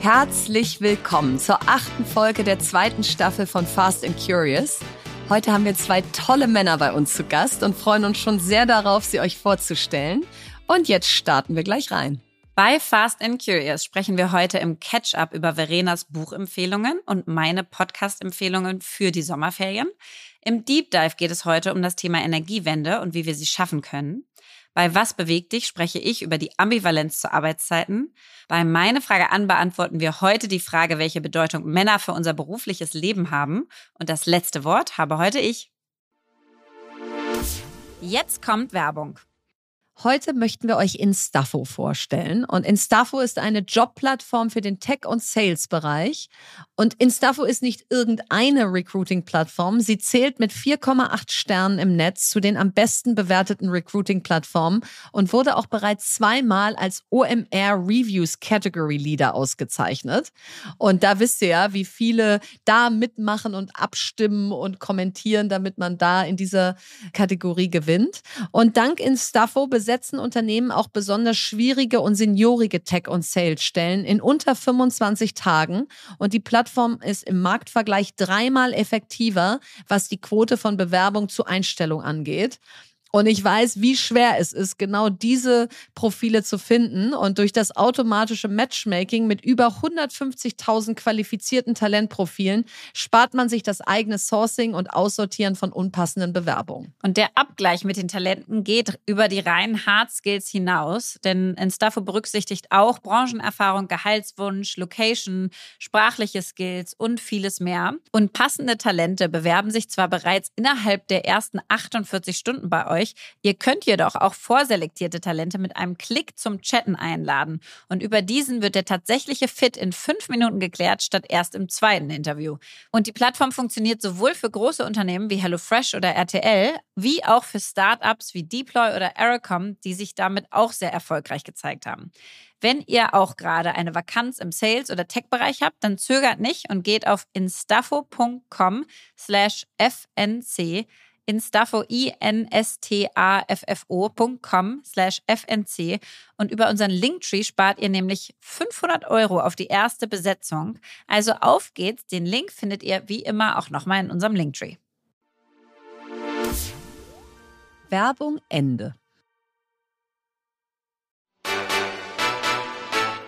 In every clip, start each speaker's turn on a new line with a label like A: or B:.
A: Herzlich willkommen zur achten Folge der zweiten Staffel von Fast and Curious. Heute haben wir zwei tolle Männer bei uns zu Gast und freuen uns schon sehr darauf, sie euch vorzustellen. Und jetzt starten wir gleich rein.
B: Bei Fast and Curious sprechen wir heute im Catch-up über Verenas Buchempfehlungen und meine Podcast-Empfehlungen für die Sommerferien. Im Deep Dive geht es heute um das Thema Energiewende und wie wir sie schaffen können. Bei Was bewegt dich spreche ich über die Ambivalenz zu Arbeitszeiten. Bei Meine Frage an beantworten wir heute die Frage, welche Bedeutung Männer für unser berufliches Leben haben. Und das letzte Wort habe heute ich. Jetzt kommt Werbung.
A: Heute möchten wir euch Instafo vorstellen. Und Instafo ist eine Jobplattform für den Tech- und Sales-Bereich. Und Instafo ist nicht irgendeine Recruiting-Plattform. Sie zählt mit 4,8 Sternen im Netz zu den am besten bewerteten Recruiting-Plattformen und wurde auch bereits zweimal als OMR Reviews Category Leader ausgezeichnet. Und da wisst ihr ja, wie viele da mitmachen und abstimmen und kommentieren, damit man da in dieser Kategorie gewinnt. Und dank Instafo besetzt besetzen Unternehmen auch besonders schwierige und seniorige Tech- und Sales-Stellen in unter 25 Tagen. Und die Plattform ist im Marktvergleich dreimal effektiver, was die Quote von Bewerbung zu Einstellung angeht. Und ich weiß, wie schwer es ist, genau diese Profile zu finden. Und durch das automatische Matchmaking mit über 150.000 qualifizierten Talentprofilen spart man sich das eigene Sourcing und Aussortieren von unpassenden Bewerbungen.
B: Und der Abgleich mit den Talenten geht über die reinen Hard Skills hinaus, denn Instafo berücksichtigt auch Branchenerfahrung, Gehaltswunsch, Location, sprachliche Skills und vieles mehr. Und passende Talente bewerben sich zwar bereits innerhalb der ersten 48 Stunden bei euch, euch. Ihr könnt jedoch auch vorselektierte Talente mit einem Klick zum Chatten einladen. Und über diesen wird der tatsächliche Fit in fünf Minuten geklärt, statt erst im zweiten Interview. Und die Plattform funktioniert sowohl für große Unternehmen wie HelloFresh oder RTL, wie auch für Startups wie Deploy oder Aerocom, die sich damit auch sehr erfolgreich gezeigt haben. Wenn ihr auch gerade eine Vakanz im Sales- oder Tech-Bereich habt, dann zögert nicht und geht auf instafo.com slash fnc instafo, i-n-s-t-a-f-f-o.com slash fnc und über unseren Linktree spart ihr nämlich 500 Euro auf die erste Besetzung. Also auf geht's, den Link findet ihr wie immer auch nochmal in unserem Linktree.
A: Werbung Ende.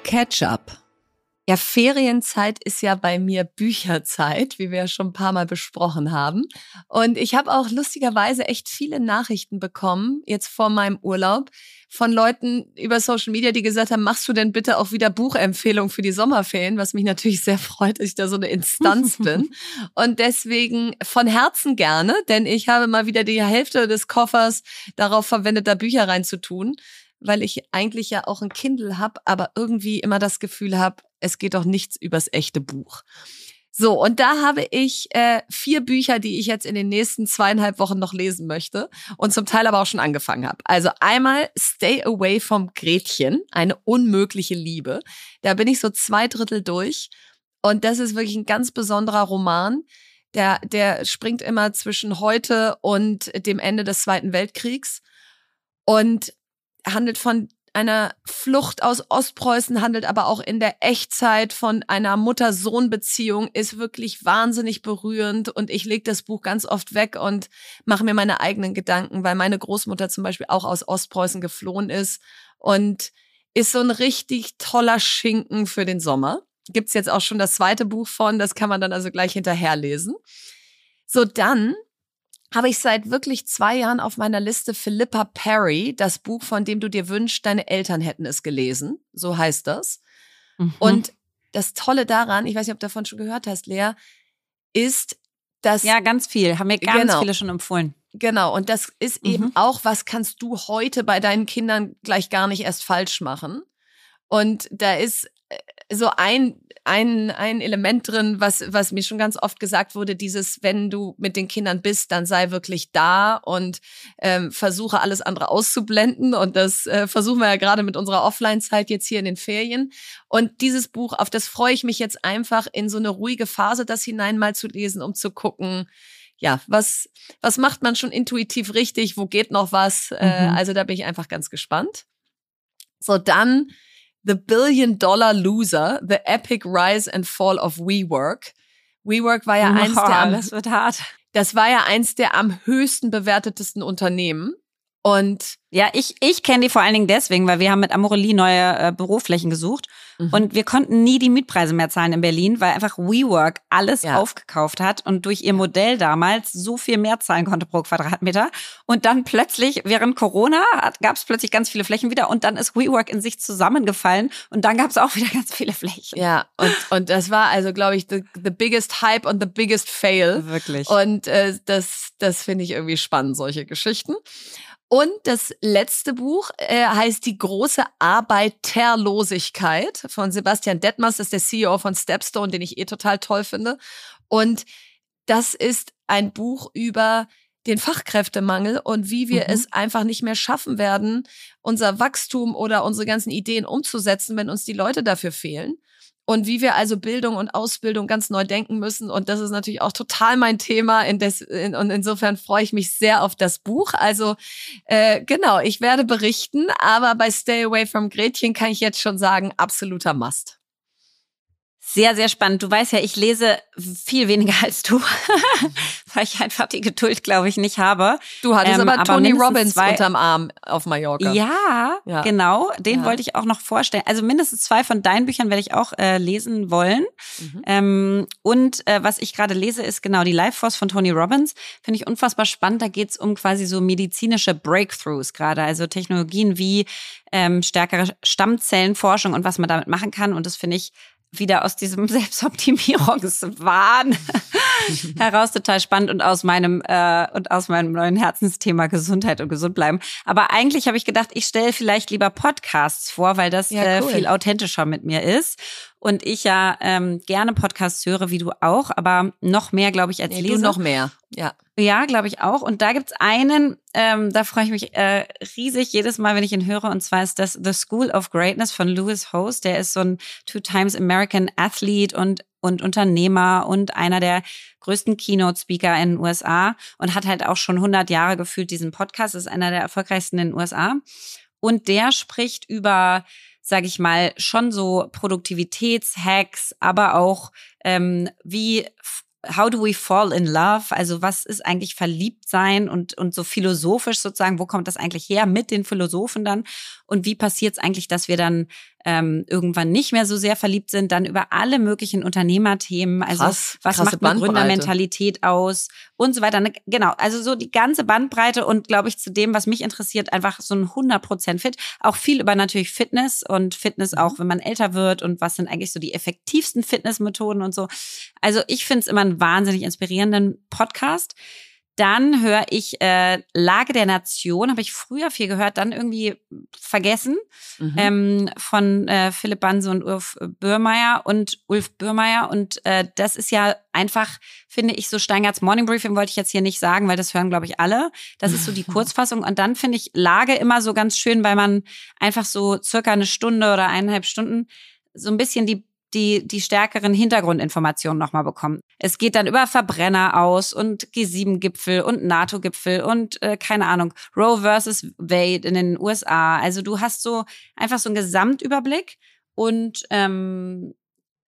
A: Catch-up. Ja, Ferienzeit ist ja bei mir Bücherzeit, wie wir ja schon ein paar Mal besprochen haben. Und ich habe auch lustigerweise echt viele Nachrichten bekommen, jetzt vor meinem Urlaub, von Leuten über Social Media, die gesagt haben, machst du denn bitte auch wieder Buchempfehlungen für die Sommerferien, was mich natürlich sehr freut, dass ich da so eine Instanz bin. Und deswegen von Herzen gerne, denn ich habe mal wieder die Hälfte des Koffers darauf verwendet, da Bücher reinzutun weil ich eigentlich ja auch ein Kindle habe, aber irgendwie immer das Gefühl habe, es geht doch nichts übers echte Buch. So, und da habe ich äh, vier Bücher, die ich jetzt in den nächsten zweieinhalb Wochen noch lesen möchte und zum Teil aber auch schon angefangen habe. Also einmal Stay Away vom Gretchen, eine unmögliche Liebe. Da bin ich so zwei Drittel durch und das ist wirklich ein ganz besonderer Roman. Der, der springt immer zwischen heute und dem Ende des Zweiten Weltkriegs und handelt von einer Flucht aus Ostpreußen, handelt aber auch in der Echtzeit von einer Mutter-Sohn-Beziehung, ist wirklich wahnsinnig berührend und ich lege das Buch ganz oft weg und mache mir meine eigenen Gedanken, weil meine Großmutter zum Beispiel auch aus Ostpreußen geflohen ist und ist so ein richtig toller Schinken für den Sommer. Gibt's jetzt auch schon das zweite Buch von, das kann man dann also gleich hinterher lesen. So, dann habe ich seit wirklich zwei Jahren auf meiner Liste Philippa Perry, das Buch, von dem du dir wünschst, deine Eltern hätten es gelesen. So heißt das. Mhm. Und das Tolle daran, ich weiß nicht, ob du davon schon gehört hast, Lea, ist, dass.
B: Ja, ganz viel. Haben mir ganz genau, viele schon empfohlen.
A: Genau. Und das ist mhm. eben auch, was kannst du heute bei deinen Kindern gleich gar nicht erst falsch machen. Und da ist so ein ein, ein Element drin, was, was mir schon ganz oft gesagt wurde, dieses, wenn du mit den Kindern bist, dann sei wirklich da und ähm, versuche alles andere auszublenden. Und das äh, versuchen wir ja gerade mit unserer Offline-Zeit jetzt hier in den Ferien. Und dieses Buch, auf das freue ich mich jetzt einfach in so eine ruhige Phase, das hinein mal zu lesen, um zu gucken, ja, was, was macht man schon intuitiv richtig, wo geht noch was? Äh, mhm. Äh, also da bin ich einfach ganz gespannt. So, dann The Billion Dollar Loser, The Epic Rise and Fall of WeWork. WeWork war ja eins der am,
B: das wird hart.
A: Das war ja eins der am höchsten bewertetesten Unternehmen. Und
B: ja, ich, ich kenne die vor allen Dingen deswegen, weil wir haben mit Amorelie neue äh, Büroflächen gesucht mhm. und wir konnten nie die Mietpreise mehr zahlen in Berlin, weil einfach WeWork alles ja. aufgekauft hat und durch ihr Modell damals so viel mehr zahlen konnte pro Quadratmeter. Und dann plötzlich, während Corona, gab es plötzlich ganz viele Flächen wieder und dann ist WeWork in sich zusammengefallen und dann gab es auch wieder ganz viele Flächen.
A: Ja, und, und das war also, glaube ich, the, the biggest hype und the biggest fail.
B: Wirklich.
A: Und äh, das, das finde ich irgendwie spannend, solche Geschichten. Und das letzte Buch äh, heißt Die große Arbeiterlosigkeit von Sebastian Detmers, das ist der CEO von Stepstone, den ich eh total toll finde. Und das ist ein Buch über den Fachkräftemangel und wie wir mhm. es einfach nicht mehr schaffen werden, unser Wachstum oder unsere ganzen Ideen umzusetzen, wenn uns die Leute dafür fehlen und wie wir also Bildung und Ausbildung ganz neu denken müssen. Und das ist natürlich auch total mein Thema. In des, in, und insofern freue ich mich sehr auf das Buch. Also äh, genau, ich werde berichten, aber bei Stay Away from Gretchen kann ich jetzt schon sagen, absoluter Must.
B: Sehr, sehr spannend. Du weißt ja, ich lese viel weniger als du, weil ich einfach die Geduld, glaube ich, nicht habe.
A: Du hattest ähm, aber, aber Tony Robbins zwei... unterm Arm auf Mallorca.
B: Ja, ja. genau. Den ja. wollte ich auch noch vorstellen. Also mindestens zwei von deinen Büchern werde ich auch äh, lesen wollen. Mhm. Ähm, und äh, was ich gerade lese, ist genau die Life Force von Tony Robbins. Finde ich unfassbar spannend. Da geht es um quasi so medizinische Breakthroughs gerade. Also Technologien wie ähm, stärkere Stammzellenforschung und was man damit machen kann. Und das finde ich wieder aus diesem Selbstoptimierungswahn heraus total spannend und aus meinem äh, und aus meinem neuen Herzensthema Gesundheit und gesund bleiben. Aber eigentlich habe ich gedacht, ich stelle vielleicht lieber Podcasts vor, weil das ja, äh, cool. äh, viel authentischer mit mir ist und ich ja ähm, gerne Podcasts höre, wie du auch, aber noch mehr, glaube ich, als nee,
A: lese. Du noch mehr, ja.
B: Ja, glaube ich auch. Und da gibt's einen, ähm, da freue ich mich äh, riesig jedes Mal, wenn ich ihn höre. Und zwar ist das The School of Greatness von Lewis Host. Der ist so ein Two Times American Athlete und und Unternehmer und einer der größten Keynote-Speaker in den USA und hat halt auch schon 100 Jahre gefühlt diesen Podcast, ist einer der erfolgreichsten in den USA. Und der spricht über sage ich mal, schon so Produktivitätshacks, aber auch ähm, wie How do we fall in love? Also was ist eigentlich verliebt sein und, und so philosophisch sozusagen, wo kommt das eigentlich her mit den Philosophen dann? Und wie passiert es eigentlich, dass wir dann ähm, irgendwann nicht mehr so sehr verliebt sind, dann über alle möglichen Unternehmerthemen, also Krass, was macht eine Gründermentalität aus und so weiter. Ne, genau, also so die ganze Bandbreite und glaube ich zu dem, was mich interessiert, einfach so ein 100% Fit. Auch viel über natürlich Fitness und Fitness auch, mhm. wenn man älter wird und was sind eigentlich so die effektivsten Fitnessmethoden und so. Also ich finde es immer einen wahnsinnig inspirierenden Podcast. Dann höre ich äh, Lage der Nation, habe ich früher viel gehört, dann irgendwie vergessen, mhm. ähm, von äh, Philipp Banse und Ulf Bürmeier und Ulf Bürmeier. Und äh, das ist ja einfach, finde ich, so Steingarts Morning Briefing wollte ich jetzt hier nicht sagen, weil das hören, glaube ich, alle. Das ist so die Kurzfassung. Und dann finde ich Lage immer so ganz schön, weil man einfach so circa eine Stunde oder eineinhalb Stunden so ein bisschen die die, die stärkeren Hintergrundinformationen nochmal bekommen. Es geht dann über Verbrenner aus und G7-Gipfel und NATO-Gipfel und äh, keine Ahnung, Roe versus Wade in den USA. Also du hast so einfach so einen Gesamtüberblick und ähm,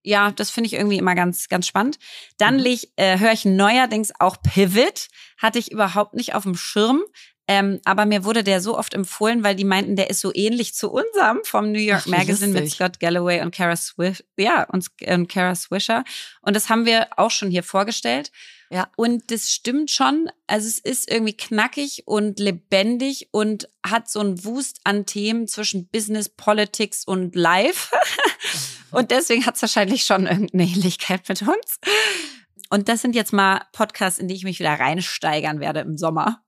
B: ja, das finde ich irgendwie immer ganz, ganz spannend. Dann mhm. äh, höre ich neuerdings auch Pivot. Hatte ich überhaupt nicht auf dem Schirm. Ähm, aber mir wurde der so oft empfohlen, weil die meinten, der ist so ähnlich zu unserem vom New York Ach, Magazine mit Scott Galloway und Kara Swift, ja, und, und Kara Swisher. Und das haben wir auch schon hier vorgestellt. Ja. Und das stimmt schon. Also es ist irgendwie knackig und lebendig und hat so einen Wust an Themen zwischen Business, Politics und Life. und deswegen hat es wahrscheinlich schon irgendeine Ähnlichkeit mit uns. Und das sind jetzt mal Podcasts, in die ich mich wieder reinsteigern werde im Sommer.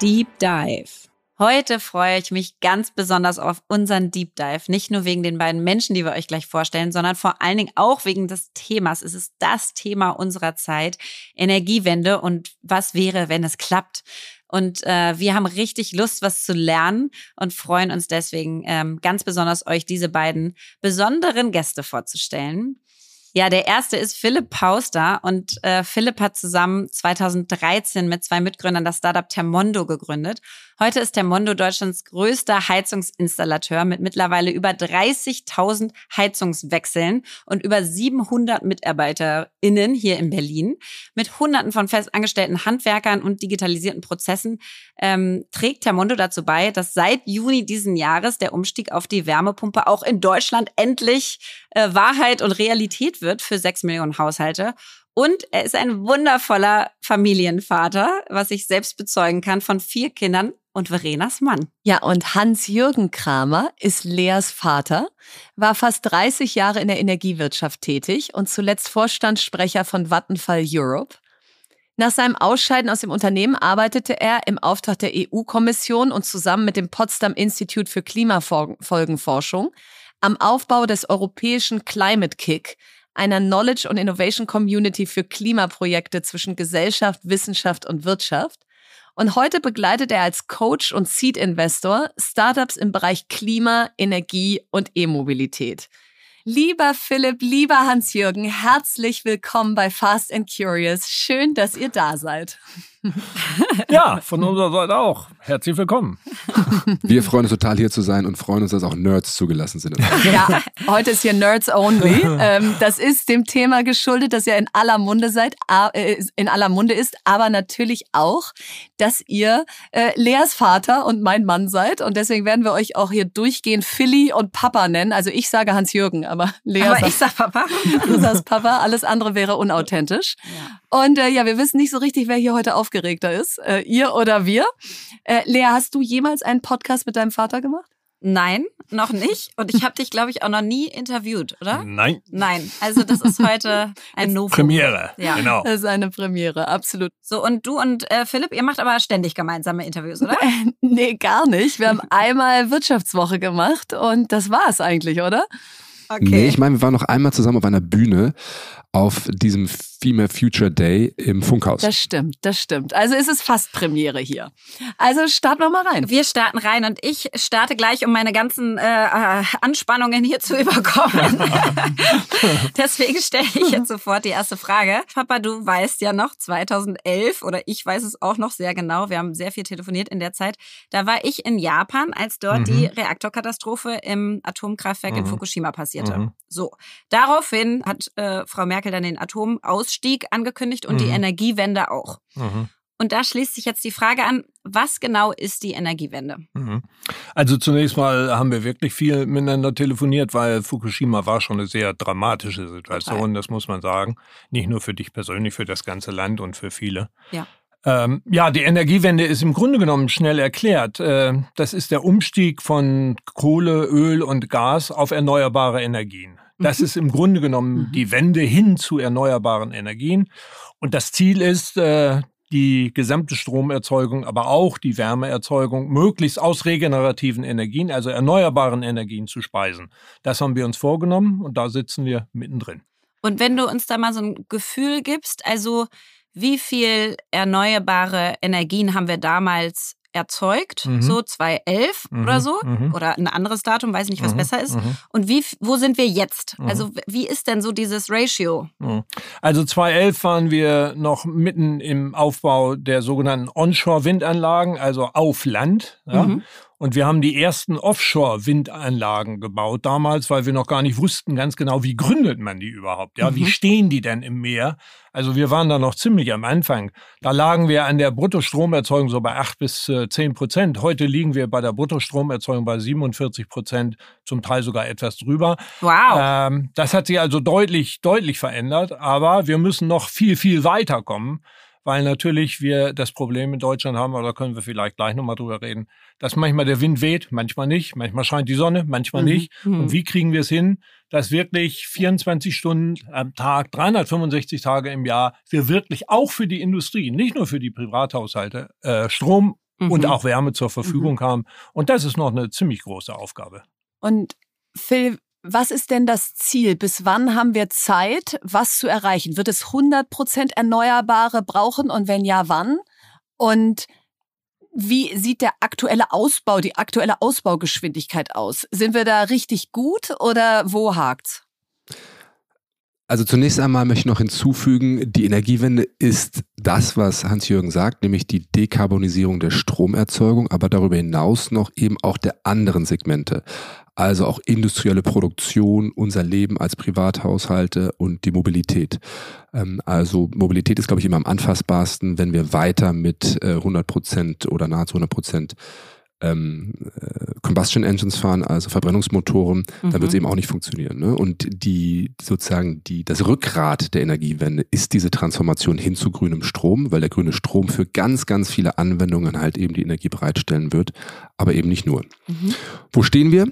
B: Deep Dive. Heute freue ich mich ganz besonders auf unseren Deep Dive. Nicht nur wegen den beiden Menschen, die wir euch gleich vorstellen, sondern vor allen Dingen auch wegen des Themas. Es ist das Thema unserer Zeit, Energiewende und was wäre, wenn es klappt. Und äh, wir haben richtig Lust, was zu lernen und freuen uns deswegen ähm, ganz besonders, euch diese beiden besonderen Gäste vorzustellen. Ja, der erste ist Philipp Pauster und äh, Philipp hat zusammen 2013 mit zwei Mitgründern das Startup Termondo gegründet. Heute ist Termondo Deutschlands größter Heizungsinstallateur mit mittlerweile über 30.000 Heizungswechseln und über 700 MitarbeiterInnen hier in Berlin. Mit hunderten von festangestellten Handwerkern und digitalisierten Prozessen ähm, trägt Termondo dazu bei, dass seit Juni diesen Jahres der Umstieg auf die Wärmepumpe auch in Deutschland endlich äh, Wahrheit und Realität wird für sechs Millionen Haushalte. Und er ist ein wundervoller Familienvater, was ich selbst bezeugen kann, von vier Kindern und Verenas Mann.
A: Ja, und Hans-Jürgen Kramer ist Leas Vater, war fast 30 Jahre in der Energiewirtschaft tätig und zuletzt Vorstandssprecher von Vattenfall Europe. Nach seinem Ausscheiden aus dem Unternehmen arbeitete er im Auftrag der EU-Kommission und zusammen mit dem Potsdam Institute für Klimafolgenforschung am Aufbau des europäischen Climate Kick, einer Knowledge- und Innovation Community für Klimaprojekte zwischen Gesellschaft, Wissenschaft und Wirtschaft. Und heute begleitet er als Coach und Seed-Investor Startups im Bereich Klima, Energie und E-Mobilität. Lieber Philipp, lieber Hans-Jürgen, herzlich willkommen bei Fast and Curious. Schön, dass ihr da seid.
C: Ja, von unserer Seite auch. Herzlich willkommen.
D: Wir freuen uns total hier zu sein und freuen uns, dass auch Nerds zugelassen sind.
A: Ja, heute ist hier Nerds Only. Ähm, das ist dem Thema geschuldet, dass ihr in aller Munde seid, äh, in aller Munde ist, aber natürlich auch, dass ihr äh, Leas Vater und mein Mann seid und deswegen werden wir euch auch hier durchgehend Philly und Papa nennen. Also ich sage Hans-Jürgen, aber Lea
B: Aber
A: sagt,
B: ich sag Papa.
A: du sagst Papa, alles andere wäre unauthentisch. Und äh, ja, wir wissen nicht so richtig, wer hier heute aufgeregter ist, äh, ihr oder wir. Äh, Lea, hast du jemals einen Podcast mit deinem Vater gemacht?
B: Nein, noch nicht. Und ich habe dich, glaube ich, auch noch nie interviewt, oder?
C: Nein.
B: Nein. Also das ist heute ein Novum.
C: Premiere.
B: Ja.
C: Genau.
A: Das ist eine Premiere, absolut.
B: So, und du und äh, Philipp, ihr macht aber ständig gemeinsame Interviews, oder?
A: Nee, gar nicht. Wir haben einmal Wirtschaftswoche gemacht und das war's eigentlich, oder?
B: Okay.
D: Nee, ich meine, wir waren noch einmal zusammen auf einer Bühne auf diesem Female Future Day im Funkhaus.
A: Das stimmt, das stimmt. Also ist es fast Premiere hier. Also starten wir mal rein.
B: Wir starten rein und ich starte gleich, um meine ganzen äh, äh, Anspannungen hier zu überkommen. Deswegen stelle ich jetzt sofort die erste Frage. Papa, du weißt ja noch 2011 oder ich weiß es auch noch sehr genau. Wir haben sehr viel telefoniert in der Zeit. Da war ich in Japan, als dort
C: Mhm.
B: die Reaktorkatastrophe im Atomkraftwerk in
C: Mhm.
B: Fukushima passierte.
C: Mhm.
B: So, daraufhin hat äh, Frau Merkel dann den Atomausstieg angekündigt und die
C: Mhm.
B: Energiewende auch.
C: Mhm.
B: Und da schließt sich jetzt die Frage an, was genau ist die Energiewende?
C: Mhm. Also zunächst mal haben wir wirklich viel miteinander telefoniert, weil Fukushima war schon eine sehr dramatische Situation, das muss man sagen. Nicht nur für dich persönlich, für das ganze Land und für viele.
B: Ja.
C: Ähm, ja, die Energiewende ist im Grunde genommen schnell erklärt. Äh, das ist der Umstieg von Kohle, Öl und Gas auf erneuerbare Energien. Das ist im Grunde genommen die Wende hin zu erneuerbaren Energien. Und das Ziel ist, äh, die gesamte Stromerzeugung, aber auch die Wärmeerzeugung möglichst aus regenerativen Energien, also erneuerbaren Energien zu speisen. Das haben wir uns vorgenommen und da sitzen wir mittendrin.
B: Und wenn du uns da mal so ein Gefühl gibst, also wie viel erneuerbare Energien haben wir damals erzeugt?
C: Mhm.
B: So 2011
C: Mhm,
B: oder so?
C: mhm.
B: Oder ein anderes Datum, weiß nicht, was
C: Mhm,
B: besser ist.
C: mhm.
B: Und wie, wo sind wir jetzt?
C: Mhm.
B: Also wie ist denn so dieses Ratio?
C: Also 2011 waren wir noch mitten im Aufbau der sogenannten Onshore-Windanlagen, also auf Land. Ja? Und wir haben die ersten Offshore-Windanlagen gebaut damals, weil wir noch gar nicht wussten ganz genau, wie gründet man die überhaupt? Ja, wie
B: Mhm.
C: stehen die denn im Meer? Also wir waren da noch ziemlich am Anfang. Da lagen wir an der Bruttostromerzeugung so bei acht bis äh, zehn Prozent. Heute liegen wir bei der Bruttostromerzeugung bei 47 Prozent, zum Teil sogar etwas drüber.
B: Wow.
C: Ähm, das hat sich also deutlich, deutlich verändert, aber wir müssen noch viel, viel weiterkommen, weil natürlich wir das Problem in Deutschland haben, aber da können wir vielleicht gleich nochmal drüber reden, dass manchmal der Wind weht, manchmal nicht, manchmal scheint die Sonne, manchmal
B: Mhm.
C: nicht.
B: Mhm.
C: Und wie kriegen wir es hin, dass wirklich 24 Stunden am Tag, 365 Tage im Jahr, wir wirklich auch für die Industrie, nicht nur für die Privathaushalte, äh, Strom
B: Mhm.
C: und auch Wärme zur Verfügung haben. Und das ist noch eine ziemlich große Aufgabe.
A: Und Phil, was ist denn das Ziel? Bis wann haben wir Zeit, was zu erreichen? Wird es 100% Erneuerbare brauchen und wenn ja, wann? Und wie sieht der aktuelle Ausbau, die aktuelle Ausbaugeschwindigkeit aus? Sind wir da richtig gut oder wo hakt's?
D: Also zunächst einmal möchte ich noch hinzufügen, die Energiewende ist das, was Hans-Jürgen sagt, nämlich die Dekarbonisierung der Stromerzeugung, aber darüber hinaus noch eben auch der anderen Segmente. Also auch industrielle Produktion, unser Leben als Privathaushalte und die Mobilität. Ähm, also Mobilität ist, glaube ich, immer am anfassbarsten, wenn wir weiter mit 100 äh, Prozent oder nahezu 100 Prozent ähm, äh, Combustion Engines fahren, also Verbrennungsmotoren, mhm. dann wird es eben auch nicht funktionieren. Ne? Und die sozusagen die das Rückgrat der Energiewende ist diese Transformation hin zu grünem Strom, weil der grüne Strom für ganz ganz viele Anwendungen halt eben die Energie bereitstellen wird, aber eben nicht nur. Mhm. Wo stehen wir?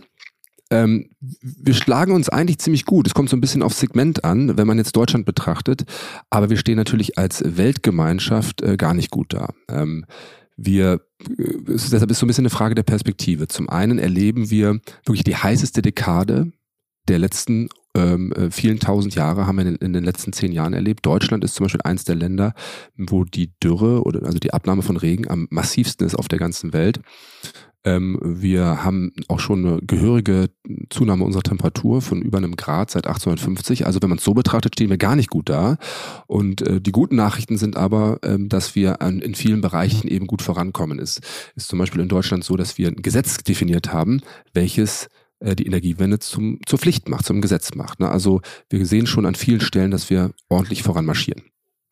D: Ähm, wir schlagen uns eigentlich ziemlich gut. Es kommt so ein bisschen aufs Segment an, wenn man jetzt Deutschland betrachtet, aber wir stehen natürlich als Weltgemeinschaft äh, gar nicht gut da. Ähm, wir, äh, deshalb ist so ein bisschen eine Frage der Perspektive. Zum einen erleben wir wirklich die heißeste Dekade der letzten ähm, äh, vielen tausend Jahre haben wir in, in, den letzten zehn Jahren erlebt. Deutschland ist zum Beispiel eins der Länder, wo die Dürre oder also die Abnahme von Regen am massivsten ist auf der ganzen Welt. Ähm, wir haben auch schon eine gehörige Zunahme unserer Temperatur von über einem Grad seit 1850. Also wenn man es so betrachtet, stehen wir gar nicht gut da. Und äh, die guten Nachrichten sind aber, ähm, dass wir an, in vielen Bereichen eben gut vorankommen. Es ist zum Beispiel in Deutschland so, dass wir ein Gesetz definiert haben, welches äh, die Energiewende zum, zur Pflicht macht, zum Gesetz macht. Ne? Also wir sehen schon an vielen Stellen, dass wir ordentlich voranmarschieren.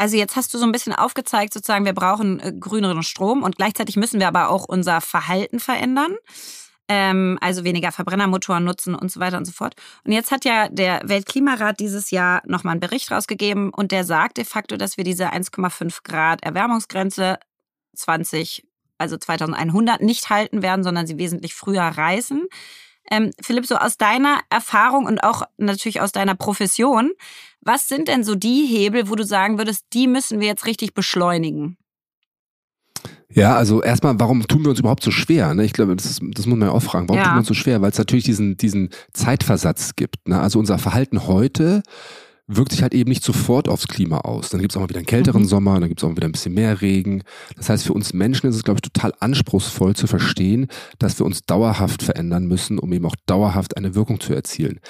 B: Also jetzt hast du so ein bisschen aufgezeigt, sozusagen, wir brauchen äh, grüneren Strom und gleichzeitig müssen wir aber auch unser Verhalten verändern. Ähm, also weniger Verbrennermotoren nutzen und so weiter und so fort. Und jetzt hat ja der Weltklimarat dieses Jahr nochmal einen Bericht rausgegeben und der sagt de facto, dass wir diese 1,5 Grad Erwärmungsgrenze 20, also 2100 nicht halten werden, sondern sie wesentlich früher reißen. Ähm, Philipp, so aus deiner Erfahrung und auch natürlich aus deiner Profession, was sind denn so die Hebel, wo du sagen würdest, die müssen wir jetzt richtig beschleunigen?
D: Ja, also erstmal, warum tun wir uns überhaupt so schwer? Ne? Ich glaube, das, ist, das muss man ja auch fragen. Warum ja. tun wir uns so schwer? Weil es natürlich diesen, diesen Zeitversatz gibt. Ne? Also unser Verhalten heute wirkt sich halt eben nicht sofort aufs Klima aus. Dann gibt es auch mal wieder einen kälteren mhm. Sommer, dann gibt es auch mal wieder ein bisschen mehr Regen. Das heißt, für uns Menschen ist es, glaube ich, total anspruchsvoll zu verstehen, dass wir uns dauerhaft verändern müssen, um eben auch dauerhaft eine Wirkung zu erzielen.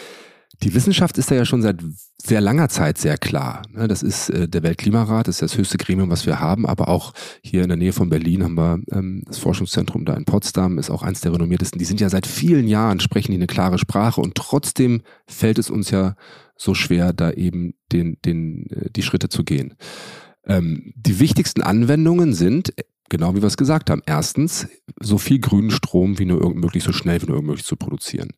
D: Die Wissenschaft ist da ja schon seit sehr langer Zeit sehr klar. Ne? Das ist äh, der Weltklimarat, das ist das höchste Gremium, was wir haben, aber auch hier in der Nähe von Berlin haben wir ähm, das Forschungszentrum da in Potsdam, ist auch eins der renommiertesten. Die sind ja seit vielen Jahren, sprechen die eine klare Sprache und trotzdem fällt es uns ja so schwer, da eben den, den, äh, die Schritte zu gehen. Ähm, die wichtigsten Anwendungen sind, genau wie wir es gesagt haben, erstens, so viel grünen Strom wie nur möglich, so schnell wie nur möglich zu produzieren.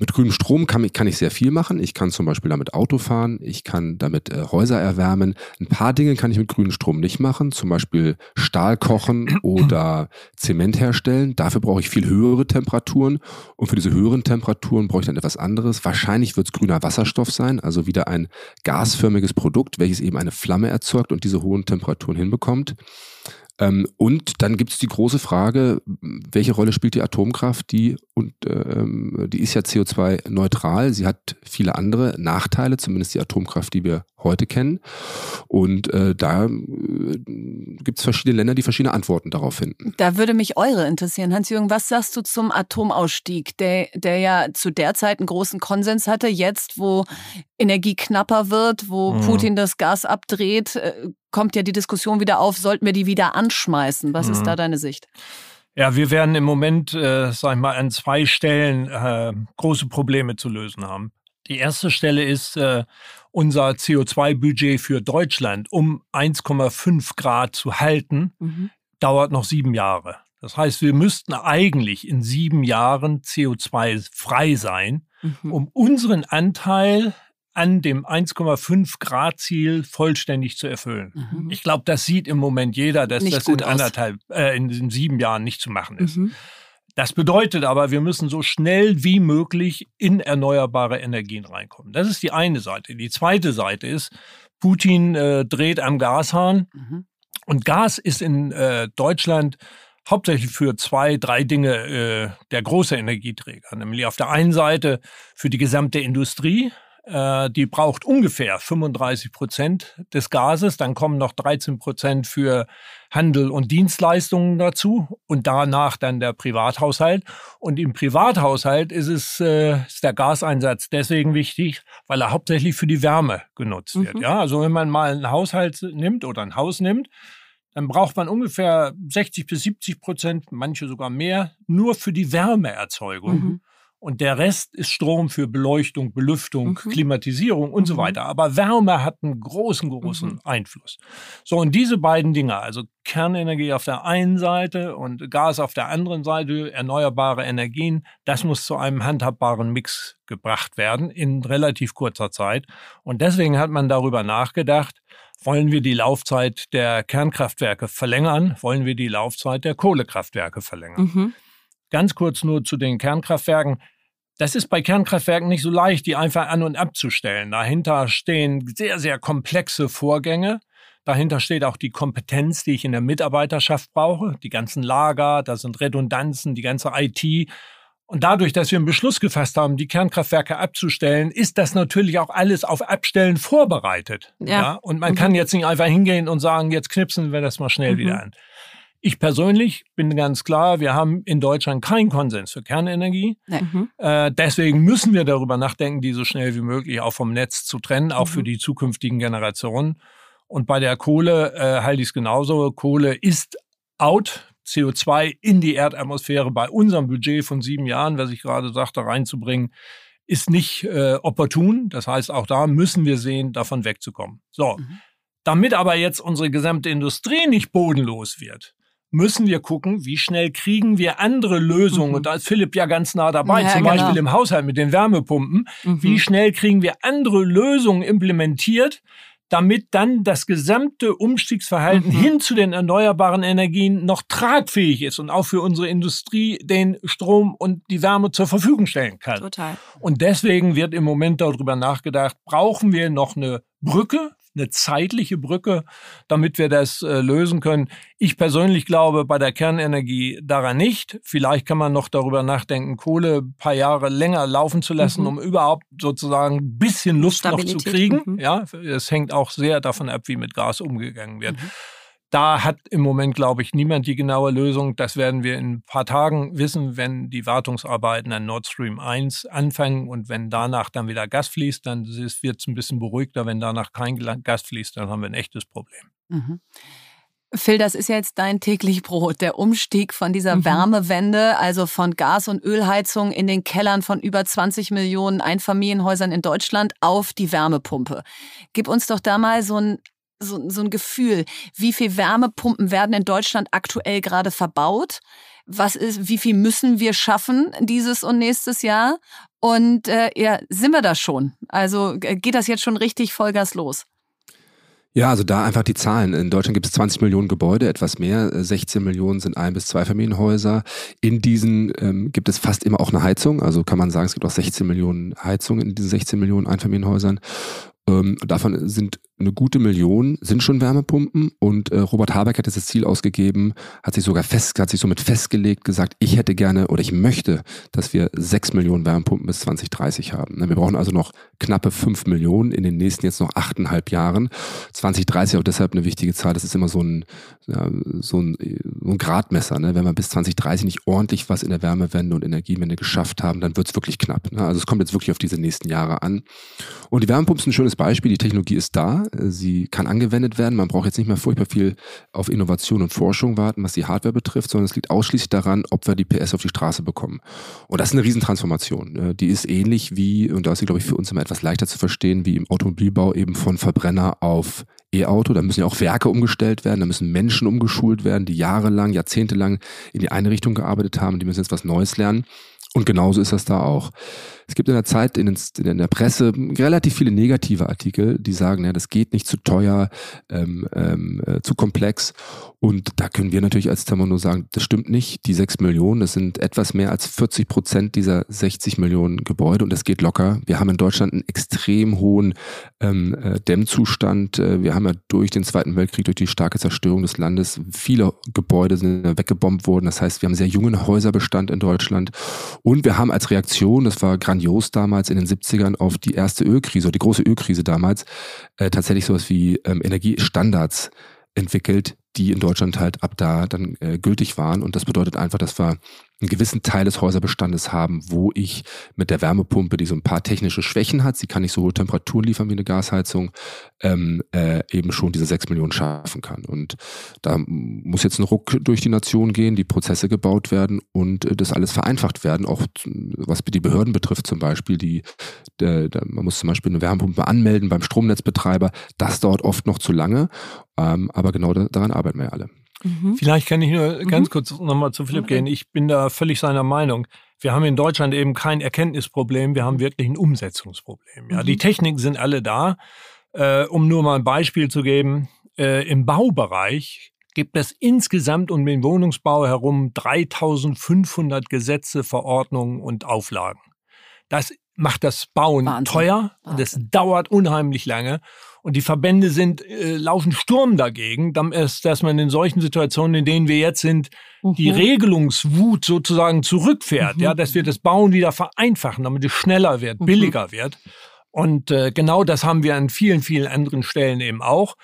D: Mit grünem Strom kann, kann ich sehr viel machen. Ich kann zum Beispiel damit Auto fahren, ich kann damit äh, Häuser erwärmen. Ein paar Dinge kann ich mit grünem Strom nicht machen, zum Beispiel Stahl kochen oder Zement herstellen. Dafür brauche ich viel höhere Temperaturen und für diese höheren Temperaturen brauche ich dann etwas anderes. Wahrscheinlich wird es grüner Wasserstoff sein, also wieder ein gasförmiges Produkt, welches eben eine Flamme erzeugt und diese hohen Temperaturen hinbekommt. Ähm, und dann gibt es die große Frage, welche Rolle spielt die Atomkraft? Die, und, ähm, die ist ja CO2-neutral. Sie hat viele andere Nachteile, zumindest die Atomkraft, die wir heute kennen. Und äh, da äh, gibt es verschiedene Länder, die verschiedene Antworten darauf finden.
A: Da würde mich eure interessieren. Hans-Jürgen, was sagst du zum Atomausstieg, der, der ja zu der Zeit einen großen Konsens hatte? Jetzt, wo Energie knapper wird, wo mhm. Putin das Gas abdreht, äh, kommt ja die Diskussion wieder auf, sollten wir die wieder anschmeißen? Was mhm. ist da deine Sicht?
C: Ja, wir werden im Moment, äh, sag ich mal, an zwei Stellen äh, große Probleme zu lösen haben. Die erste Stelle ist äh, unser CO2-Budget für Deutschland, um 1,5 Grad zu halten, mhm. dauert noch sieben Jahre. Das heißt, wir müssten eigentlich in sieben Jahren CO2-frei sein, mhm. um unseren Anteil an dem 1,5 Grad Ziel vollständig zu erfüllen. Mhm. Ich glaube, das sieht im Moment jeder, dass nicht das in anderthalb, äh, in sieben Jahren nicht zu machen ist. Mhm. Das bedeutet aber, wir müssen so schnell wie möglich in erneuerbare Energien reinkommen. Das ist die eine Seite. Die zweite Seite ist, Putin äh, dreht am Gashahn mhm. und Gas ist in äh, Deutschland hauptsächlich für zwei, drei Dinge äh, der große Energieträger. Nämlich auf der einen Seite für die gesamte Industrie, die braucht ungefähr 35 Prozent des Gases. Dann kommen noch 13 Prozent für Handel und Dienstleistungen dazu und danach dann der Privathaushalt. Und im Privathaushalt ist es äh, ist der Gaseinsatz deswegen wichtig, weil er hauptsächlich für die Wärme genutzt mhm. wird. Ja, also wenn man mal einen Haushalt nimmt oder ein Haus nimmt, dann braucht man ungefähr 60 bis 70 Prozent, manche sogar mehr, nur für die Wärmeerzeugung. Mhm. Und der Rest ist Strom für Beleuchtung, Belüftung, mhm. Klimatisierung und mhm. so weiter. Aber Wärme hat einen großen, großen mhm. Einfluss. So, und diese beiden Dinge, also Kernenergie auf der einen Seite und Gas auf der anderen Seite, erneuerbare Energien, das muss zu einem handhabbaren Mix gebracht werden in relativ kurzer Zeit. Und deswegen hat man darüber nachgedacht, wollen wir die Laufzeit der Kernkraftwerke verlängern? Wollen wir die Laufzeit der Kohlekraftwerke verlängern? Ganz kurz nur zu den Kernkraftwerken. Das ist bei Kernkraftwerken nicht so leicht, die einfach an und abzustellen. Dahinter stehen sehr, sehr komplexe Vorgänge. Dahinter steht auch die Kompetenz, die ich in der Mitarbeiterschaft brauche. Die ganzen Lager, da sind Redundanzen, die ganze IT. Und dadurch, dass wir einen Beschluss gefasst haben, die Kernkraftwerke abzustellen, ist das natürlich auch alles auf Abstellen vorbereitet. Ja. ja? Und man mhm. kann jetzt nicht einfach hingehen und sagen, jetzt knipsen wir das mal schnell mhm. wieder an. Ich persönlich bin ganz klar, wir haben in Deutschland keinen Konsens für Kernenergie. Mhm. Äh, deswegen müssen wir darüber nachdenken, die so schnell wie möglich auch vom Netz zu trennen, auch mhm. für die zukünftigen Generationen. Und bei der Kohle äh, halte ich es genauso. Kohle ist out. CO2 in die Erdatmosphäre bei unserem Budget von sieben Jahren, was ich gerade sagte, reinzubringen, ist nicht äh, opportun. Das heißt, auch da müssen wir sehen, davon wegzukommen. So. Mhm. Damit aber jetzt unsere gesamte Industrie nicht bodenlos wird, müssen wir gucken, wie schnell kriegen wir andere Lösungen. Mhm. Und da ist Philipp ja ganz nah dabei, ja, zum genau. Beispiel im Haushalt mit den Wärmepumpen. Mhm. Wie schnell kriegen wir andere Lösungen implementiert, damit dann das gesamte Umstiegsverhalten mhm. hin zu den erneuerbaren Energien noch tragfähig ist und auch für unsere Industrie den Strom und die Wärme zur Verfügung stellen kann. Total. Und deswegen wird im Moment darüber nachgedacht, brauchen wir noch eine Brücke eine zeitliche Brücke, damit wir das äh, lösen können. Ich persönlich glaube bei der Kernenergie daran nicht. Vielleicht kann man noch darüber nachdenken, Kohle ein paar Jahre länger laufen zu lassen, mhm. um überhaupt sozusagen ein bisschen Luft Stabilität. noch zu kriegen. Mhm. Ja, es hängt auch sehr davon ab, wie mit Gas umgegangen wird. Mhm. Da hat im Moment, glaube ich, niemand die genaue Lösung. Das werden wir in ein paar Tagen wissen, wenn die Wartungsarbeiten an Nord Stream 1 anfangen und wenn danach dann wieder Gas fließt, dann wird es ein bisschen beruhigter. Wenn danach kein Gas fließt, dann haben wir ein echtes Problem.
A: Mhm. Phil, das ist ja jetzt dein täglich Brot, der Umstieg von dieser mhm. Wärmewende, also von Gas- und Ölheizung in den Kellern von über 20 Millionen Einfamilienhäusern in Deutschland auf die Wärmepumpe. Gib uns doch da mal so ein so, so ein Gefühl, wie viel Wärmepumpen werden in Deutschland aktuell gerade verbaut? Was ist, wie viel müssen wir schaffen dieses und nächstes Jahr? Und äh, ja, sind wir da schon? Also äh, geht das jetzt schon richtig Vollgas los?
D: Ja, also da einfach die Zahlen. In Deutschland gibt es 20 Millionen Gebäude, etwas mehr. 16 Millionen sind Ein- bis Zweifamilienhäuser. In diesen ähm, gibt es fast immer auch eine Heizung. Also kann man sagen, es gibt auch 16 Millionen Heizungen in diesen 16 Millionen Einfamilienhäusern. Ähm, davon sind eine gute Million sind schon Wärmepumpen und äh, Robert Habeck hat jetzt das Ziel ausgegeben, hat sich sogar fest, hat sich somit festgelegt, gesagt, ich hätte gerne oder ich möchte, dass wir sechs Millionen Wärmepumpen bis 2030 haben. Wir brauchen also noch knappe fünf Millionen in den nächsten jetzt noch achteinhalb Jahren. 2030 auch deshalb eine wichtige Zahl. Das ist immer so ein ja, so ein, so ein Gradmesser. Ne? Wenn wir bis 2030 nicht ordentlich was in der Wärmewende und Energiewende geschafft haben, dann wird es wirklich knapp. Ne? Also es kommt jetzt wirklich auf diese nächsten Jahre an. Und die Wärmepumpen sind ein schönes Beispiel. Die Technologie ist da. Sie kann angewendet werden. Man braucht jetzt nicht mehr furchtbar viel auf Innovation und Forschung warten, was die Hardware betrifft, sondern es liegt ausschließlich daran, ob wir die PS auf die Straße bekommen. Und das ist eine Riesentransformation. Die ist ähnlich wie, und da ist sie, glaube ich, für uns immer etwas leichter zu verstehen, wie im Automobilbau eben von Verbrenner auf E-Auto. Da müssen ja auch Werke umgestellt werden, da müssen Menschen umgeschult werden, die jahrelang, jahrzehntelang in die eine Richtung gearbeitet haben, die müssen jetzt was Neues lernen. Und genauso ist das da auch. Es gibt in der Zeit in, in der Presse relativ viele negative Artikel, die sagen, ja, das geht nicht zu teuer, ähm, ähm, äh, zu komplex. Und da können wir natürlich als Thermo nur sagen, das stimmt nicht. Die sechs Millionen, das sind etwas mehr als 40 Prozent dieser 60 Millionen Gebäude und das geht locker. Wir haben in Deutschland einen extrem hohen ähm, äh, Dämmzustand. Äh, wir haben ja durch den Zweiten Weltkrieg, durch die starke Zerstörung des Landes, viele Gebäude sind weggebombt worden. Das heißt, wir haben sehr jungen Häuserbestand in Deutschland Und wir haben als Reaktion, das war grandios damals in den 70ern, auf die erste Ölkrise, die große Ölkrise damals, äh, tatsächlich sowas wie ähm, Energiestandards entwickelt, die in Deutschland halt ab da dann äh, gültig waren. Und das bedeutet einfach, dass wir einen gewissen Teil des Häuserbestandes haben, wo ich mit der Wärmepumpe, die so ein paar technische Schwächen hat, sie kann nicht so hohe Temperaturen liefern wie eine Gasheizung, ähm, äh, eben schon diese sechs Millionen schaffen kann. Und da muss jetzt ein Ruck durch die Nation gehen, die Prozesse gebaut werden und äh, das alles vereinfacht werden, auch was die Behörden betrifft zum Beispiel. Die, der, der, man muss zum Beispiel eine Wärmepumpe anmelden beim Stromnetzbetreiber. Das dauert oft noch zu lange, ähm, aber genau da, daran arbeiten wir ja alle.
C: Mhm. Vielleicht kann ich nur mhm. ganz kurz nochmal zu Philipp gehen. Ich bin da völlig seiner Meinung. Wir haben in Deutschland eben kein Erkenntnisproblem, wir haben wirklich ein Umsetzungsproblem. Ja, mhm. die Techniken sind alle da. Äh, um nur mal ein Beispiel zu geben, äh, im Baubereich gibt es insgesamt um den Wohnungsbau herum 3500 Gesetze, Verordnungen und Auflagen. Das macht das Bauen Wahnsinn. teuer Wahnsinn. und es dauert unheimlich lange. Und die Verbände sind, äh, laufen Sturm dagegen, dass, man in solchen Situationen, in denen wir jetzt sind, mhm. die Regelungswut sozusagen zurückfährt, mhm. ja, dass wir das Bauen wieder vereinfachen, damit es schneller wird, mhm. billiger wird. Und äh, genau das haben wir an vielen, vielen anderen Stellen eben auch.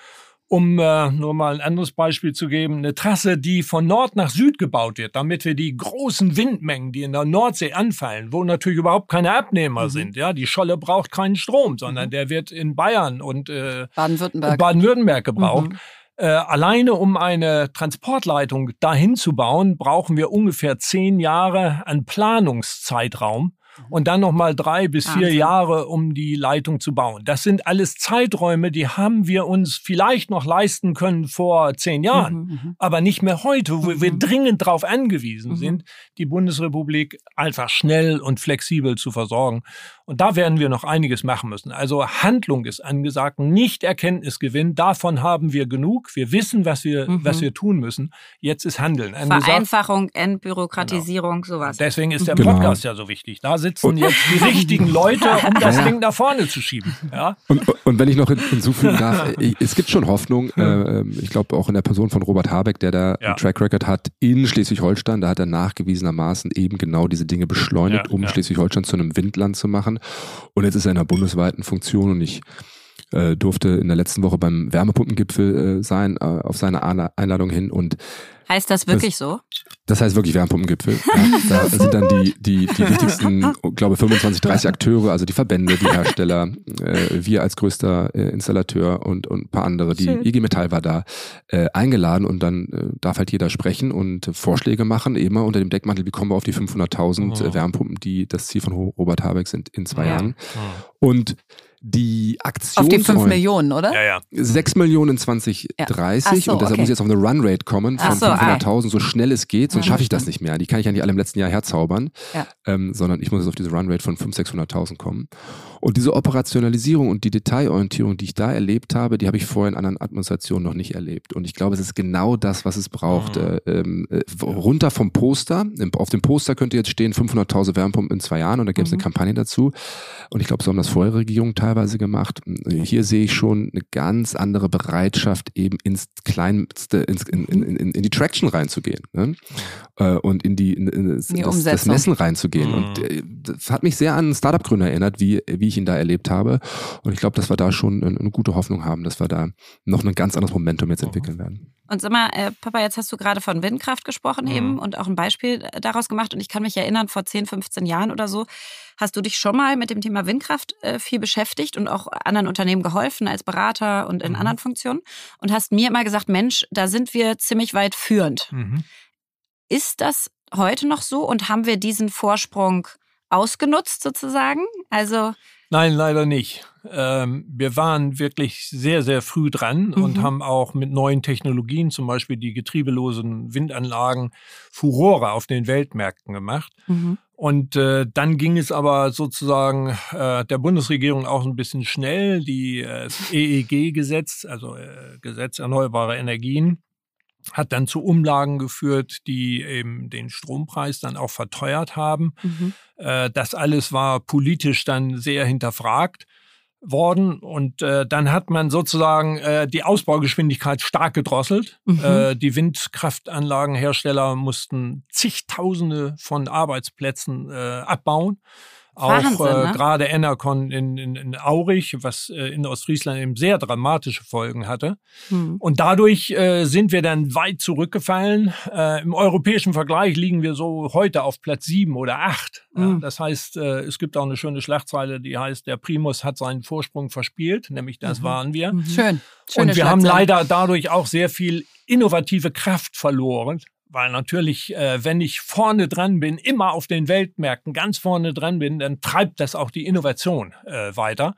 C: Um äh, nur mal ein anderes Beispiel zu geben, eine Trasse, die von Nord nach Süd gebaut wird, damit wir die großen Windmengen, die in der Nordsee anfallen, wo natürlich überhaupt keine Abnehmer mhm. sind, ja, die Scholle braucht keinen Strom, sondern mhm. der wird in Bayern und äh,
A: Baden-Württemberg
C: Baden gebraucht. Mhm. Äh, alleine um eine Transportleitung dahin zu bauen, brauchen wir ungefähr zehn Jahre an Planungszeitraum und dann nochmal drei bis vier Wahnsinn. Jahre, um die Leitung zu bauen. Das sind alles Zeiträume, die haben wir uns vielleicht noch leisten können vor zehn Jahren, mhm, mhm. aber nicht mehr heute, wo mhm. wir dringend darauf angewiesen mhm. sind, die Bundesrepublik einfach schnell und flexibel zu versorgen. Und da werden wir noch einiges machen müssen. Also Handlung ist angesagt, nicht Erkenntnisgewinn. Davon haben wir genug. Wir wissen, was wir, mhm. was wir tun müssen. Jetzt ist Handeln.
B: Angesagt. Vereinfachung, Entbürokratisierung, genau. sowas.
C: Deswegen ist der genau. Podcast ja so wichtig. Da sitzen und jetzt die richtigen Leute, um das ja. Ding nach vorne zu schieben. Ja?
D: Und, und wenn ich noch hinzufügen darf, es gibt schon Hoffnung. Äh, ich glaube auch in der Person von Robert Habeck, der da ja. einen Track Record hat in Schleswig-Holstein. Da hat er nachgewiesenermaßen eben genau diese Dinge beschleunigt, um Schleswig-Holstein zu einem Windland zu machen. Und jetzt ist er in einer bundesweiten Funktion und ich äh, durfte in der letzten Woche beim Wärmepumpengipfel äh, sein, äh, auf seine Einladung hin und
B: Heißt das wirklich das, so?
D: Das heißt wirklich Wärmepumpengipfel. Ja, da sind dann die, die, die wichtigsten, glaube 25, 30 Akteure, also die Verbände, die Hersteller, äh, wir als größter äh, Installateur und, und ein paar andere, die Schön. IG Metall war da, äh, eingeladen und dann äh, darf halt jeder sprechen und Vorschläge machen, eben unter dem Deckmantel, wie kommen wir auf die 500.000 oh. Wärmepumpen, die das Ziel von Robert Habeck sind in zwei ja. Jahren. Oh. Und die Aktion.
A: Auf die 5 Millionen, oder?
D: Ja, ja. 6 Millionen 2030 ja. so, und deshalb okay. muss jetzt auf eine Runrate kommen von so, 500.000, so schnell es geht, sonst schaffe ich das nicht mehr. Die kann ich ja nicht alle im letzten Jahr herzaubern, ja. ähm, sondern ich muss jetzt auf diese Runrate von 500.000, 600.000 kommen. Und diese Operationalisierung und die Detailorientierung, die ich da erlebt habe, die habe ich vorher in anderen Administrationen noch nicht erlebt. Und ich glaube, es ist genau das, was es braucht. Mhm. Äh, ähm, äh, runter vom Poster. Auf dem Poster könnte jetzt stehen 500.000 Wärmepumpen in zwei Jahren und da gäbe es mhm. eine Kampagne dazu. Und ich glaube, so haben das vorherige Regierungen teilweise gemacht. Hier sehe ich schon eine ganz andere Bereitschaft, eben ins Kleinste, ins, in, in, in, in die Traction reinzugehen. Ne? Äh, und in die, in, in das, das, das, Messen reinzugehen. Mhm. Und äh, das hat mich sehr an Startup-Gründer erinnert, wie, wie ich ihn da erlebt habe. Und ich glaube, dass wir da schon eine, eine, gute Hoffnung haben, dass wir da noch ein ganz anderes Momentum jetzt entwickeln werden.
B: Und sag mal, äh, Papa, jetzt hast du gerade von Windkraft gesprochen mhm. eben und auch ein Beispiel daraus gemacht. Und ich kann mich erinnern, vor 10, 15 Jahren oder so, hast du dich schon mal mit dem Thema Windkraft äh, viel beschäftigt und auch anderen Unternehmen geholfen als Berater und in mhm. anderen Funktionen und hast mir immer gesagt, Mensch, da sind wir ziemlich weit führend. Mhm. Ist das heute noch so und haben wir diesen Vorsprung ausgenutzt sozusagen? Also
C: Nein, leider nicht. Ähm, wir waren wirklich sehr, sehr früh dran mhm. und haben auch mit neuen Technologien, zum Beispiel die getriebelosen Windanlagen, Furore auf den Weltmärkten gemacht. Mhm. Und äh, dann ging es aber sozusagen äh, der Bundesregierung auch ein bisschen schnell. Die äh, EEG-Gesetz, also äh, Gesetz erneuerbare Energien, hat dann zu Umlagen geführt, die eben den Strompreis dann auch verteuert haben. Mhm. Äh, das alles war politisch dann sehr hinterfragt. worden und äh, dann hat man sozusagen äh, die Ausbaugeschwindigkeit stark gedrosselt. Mhm. Äh, die Windkraftanlagenhersteller mussten zigtausende von Arbeitsplätzen äh, abbauen. Auch äh, ne? gerade Enercon in, in, in Aurich, was äh, in Ostfriesland eben sehr dramatische Folgen hatte. Hm. Und dadurch äh, sind wir dann weit zurückgefallen. Äh, Im europäischen Vergleich liegen wir so heute auf Platz sieben oder acht. Hm. Ja, das heißt, äh, es gibt auch eine schöne Schlagzeile, die heißt, der Primus hat seinen Vorsprung verspielt, nämlich das mhm. waren wir.
A: Mhm. Schön.
C: Schöne Und wir haben leider dadurch auch sehr viel innovative Kraft verloren weil natürlich, äh, wenn ich vorne dran bin, immer auf den Weltmärkten ganz vorne dran bin, dann treibt das auch die Innovation äh, weiter.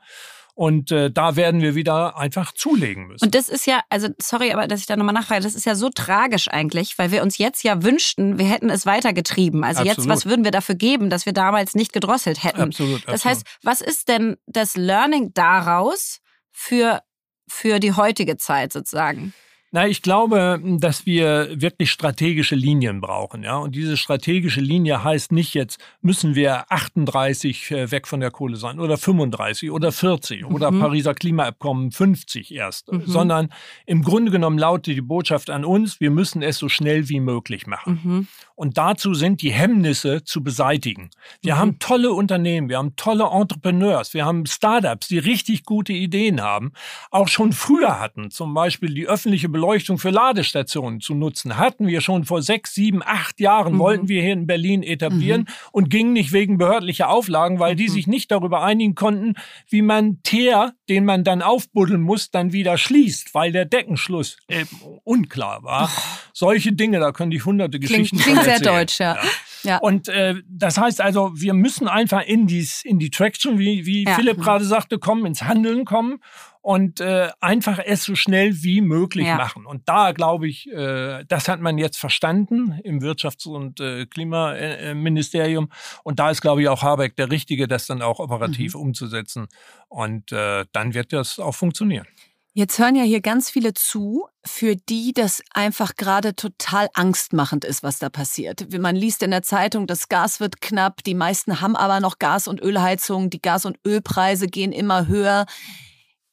C: Und äh, da werden wir wieder einfach zulegen müssen.
B: Und das ist ja, also sorry, aber dass ich da nochmal nachfrage, das ist ja so tragisch eigentlich, weil wir uns jetzt ja wünschten, wir hätten es weitergetrieben. Also absolut. jetzt, was würden wir dafür geben, dass wir damals nicht gedrosselt hätten?
C: Absolut.
B: Das heißt, was ist denn das Learning daraus für, für die heutige Zeit sozusagen?
C: Na, ich glaube, dass wir wirklich strategische Linien brauchen, ja. Und diese strategische Linie heißt nicht jetzt müssen wir 38 äh, weg von der Kohle sein oder 35 oder 40 mhm. oder Pariser Klimaabkommen 50 erst, mhm. sondern im Grunde genommen lautet die Botschaft an uns, wir müssen es so schnell wie möglich machen. Mhm. Und dazu sind die Hemmnisse zu beseitigen. Wir mhm. haben tolle Unternehmen, wir haben tolle Entrepreneurs, wir haben Startups, die richtig gute Ideen haben, auch schon früher hatten, zum Beispiel die öffentliche Beleuchtung für Ladestationen zu nutzen. Hatten wir schon vor sechs, sieben, acht Jahren, mhm. wollten wir hier in Berlin etablieren mhm. und gingen nicht wegen behördlicher Auflagen, weil die mhm. sich nicht darüber einigen konnten, wie man Teer, den man dann aufbuddeln muss, dann wieder schließt, weil der Deckenschluss äh, unklar war. Oh. Solche Dinge, da könnte ich hunderte klingt, Geschichten
A: klingt sehr deutsch, ja. ja.
C: Ja. Und äh, das heißt also, wir müssen einfach in, dies, in die Traction, wie, wie ja. Philipp gerade sagte, kommen, ins Handeln kommen und äh, einfach es so schnell wie möglich ja. machen. Und da glaube ich, äh, das hat man jetzt verstanden im Wirtschafts- und äh, Klimaministerium. Und da ist, glaube ich, auch Habeck der Richtige, das dann auch operativ mhm. umzusetzen. Und äh, dann wird das auch funktionieren.
A: Jetzt hören ja hier ganz viele zu, für die das einfach gerade total angstmachend ist, was da passiert. Man liest in der Zeitung, das Gas wird knapp, die meisten haben aber noch Gas- und Ölheizungen, die Gas- und Ölpreise gehen immer höher.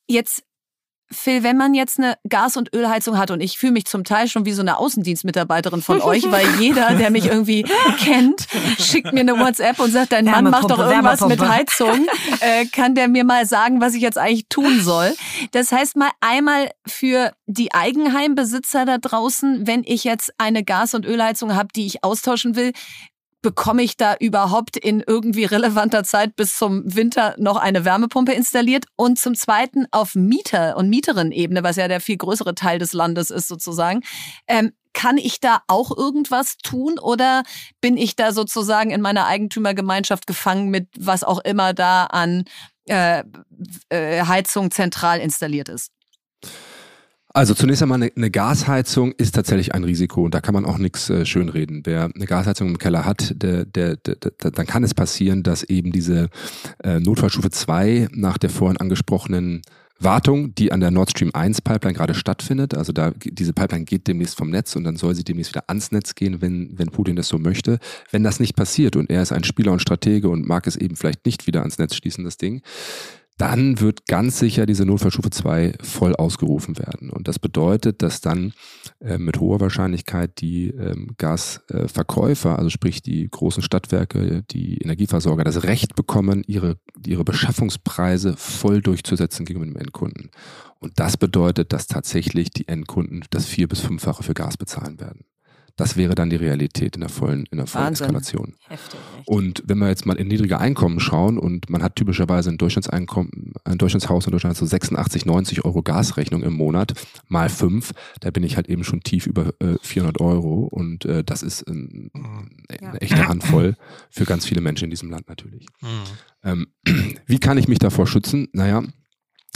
A: Jetzt Phil, wenn man jetzt eine Gas- und Ölheizung hat und ich fühle mich zum Teil schon wie so eine Außendienstmitarbeiterin von euch, weil jeder, der mich irgendwie kennt, schickt mir eine WhatsApp und sagt, dein Mann macht doch irgendwas mit Heizung, äh, kann der mir mal sagen, was ich jetzt eigentlich tun soll. Das heißt mal einmal für die Eigenheimbesitzer da draußen, wenn ich jetzt eine Gas- und Ölheizung habe, die ich austauschen will, bekomme ich da überhaupt in irgendwie relevanter Zeit bis zum Winter noch eine Wärmepumpe installiert? Und zum Zweiten auf Mieter- und Mieterinnen-Ebene, was ja der viel größere Teil des Landes ist sozusagen, ähm, kann ich da auch irgendwas tun oder bin ich da sozusagen in meiner Eigentümergemeinschaft gefangen mit was auch immer da an äh, äh, Heizung zentral installiert ist?
D: Also zunächst einmal eine, Gasheizung ist tatsächlich ein Risiko und da kann man auch nichts äh, schönreden. Wer eine Gasheizung im Keller hat, der, der, der, der, dann kann es passieren, dass eben diese äh, Notfallstufe 2 nach der vorhin angesprochenen Wartung, die an der Nord Stream 1 Pipeline gerade stattfindet. Also da diese Pipeline geht demnächst vom Netz und dann soll sie demnächst wieder ans Netz gehen, wenn, wenn Putin das so möchte. Wenn das nicht passiert und er ist ein Spieler und Stratege und mag es eben vielleicht nicht wieder ans Netz schließen, das Ding, dann wird ganz sicher diese Notfallstufe 2 voll ausgerufen werden. Und das bedeutet, dass dann äh, mit hoher Wahrscheinlichkeit die ähm, Gasverkäufer, also sprich die großen Stadtwerke, die Energieversorger, das Recht bekommen, ihre, ihre Beschaffungspreise voll durchzusetzen gegenüber dem Endkunden. Und das bedeutet, dass tatsächlich die Endkunden das vier- bis fünffache für Gas bezahlen werden. Das wäre dann die Realität in der vollen, in der vollen Eskalation. Heftig, und wenn wir jetzt mal in niedrige Einkommen schauen und man hat typischerweise ein Durchschnittseinkommen, ein Durchschnittshaus in Deutschland so 86, 90 Euro Gasrechnung im Monat mal fünf, da bin ich halt eben schon tief über äh, 400 Euro und äh, das ist ein, ja. eine echte Handvoll für ganz viele Menschen in diesem Land natürlich. Mhm. Ähm, wie kann ich mich davor schützen? Naja,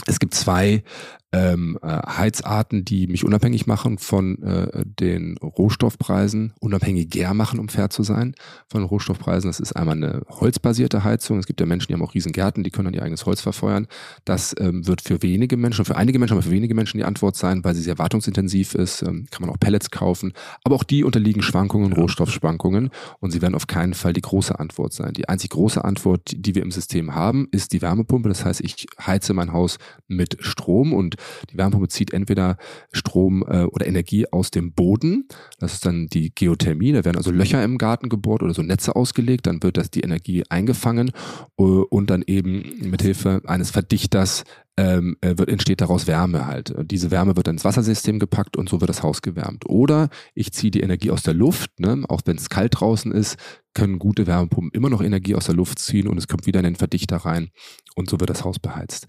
D: es gibt zwei ähm, äh, Heizarten, die mich unabhängig machen von äh, den Rohstoffpreisen, unabhängiger machen, um fair zu sein, von Rohstoffpreisen. Das ist einmal eine holzbasierte Heizung. Es gibt ja Menschen, die haben auch riesen Gärten, die können dann ihr eigenes Holz verfeuern. Das ähm, wird für wenige Menschen, für einige Menschen, aber für wenige Menschen die Antwort sein, weil sie sehr wartungsintensiv ist. Ähm, kann man auch Pellets kaufen. Aber auch die unterliegen Schwankungen, Rohstoffschwankungen und sie werden auf keinen Fall die große Antwort sein. Die einzig große Antwort, die wir im System haben, ist die Wärmepumpe. Das heißt, ich heize mein Haus mit Strom und die Wärmepumpe zieht entweder Strom äh, oder Energie aus dem Boden. Das ist dann die Geothermie. Da werden also Löcher im Garten gebohrt oder so Netze ausgelegt. Dann wird das die Energie eingefangen äh, und dann eben mit Hilfe eines Verdichters ähm, äh, wird, entsteht daraus Wärme halt. Diese Wärme wird dann ins Wassersystem gepackt und so wird das Haus gewärmt. Oder ich ziehe die Energie aus der Luft, ne? auch wenn es kalt draußen ist, können gute Wärmepumpen immer noch Energie aus der Luft ziehen und es kommt wieder in den Verdichter rein und so wird das Haus beheizt.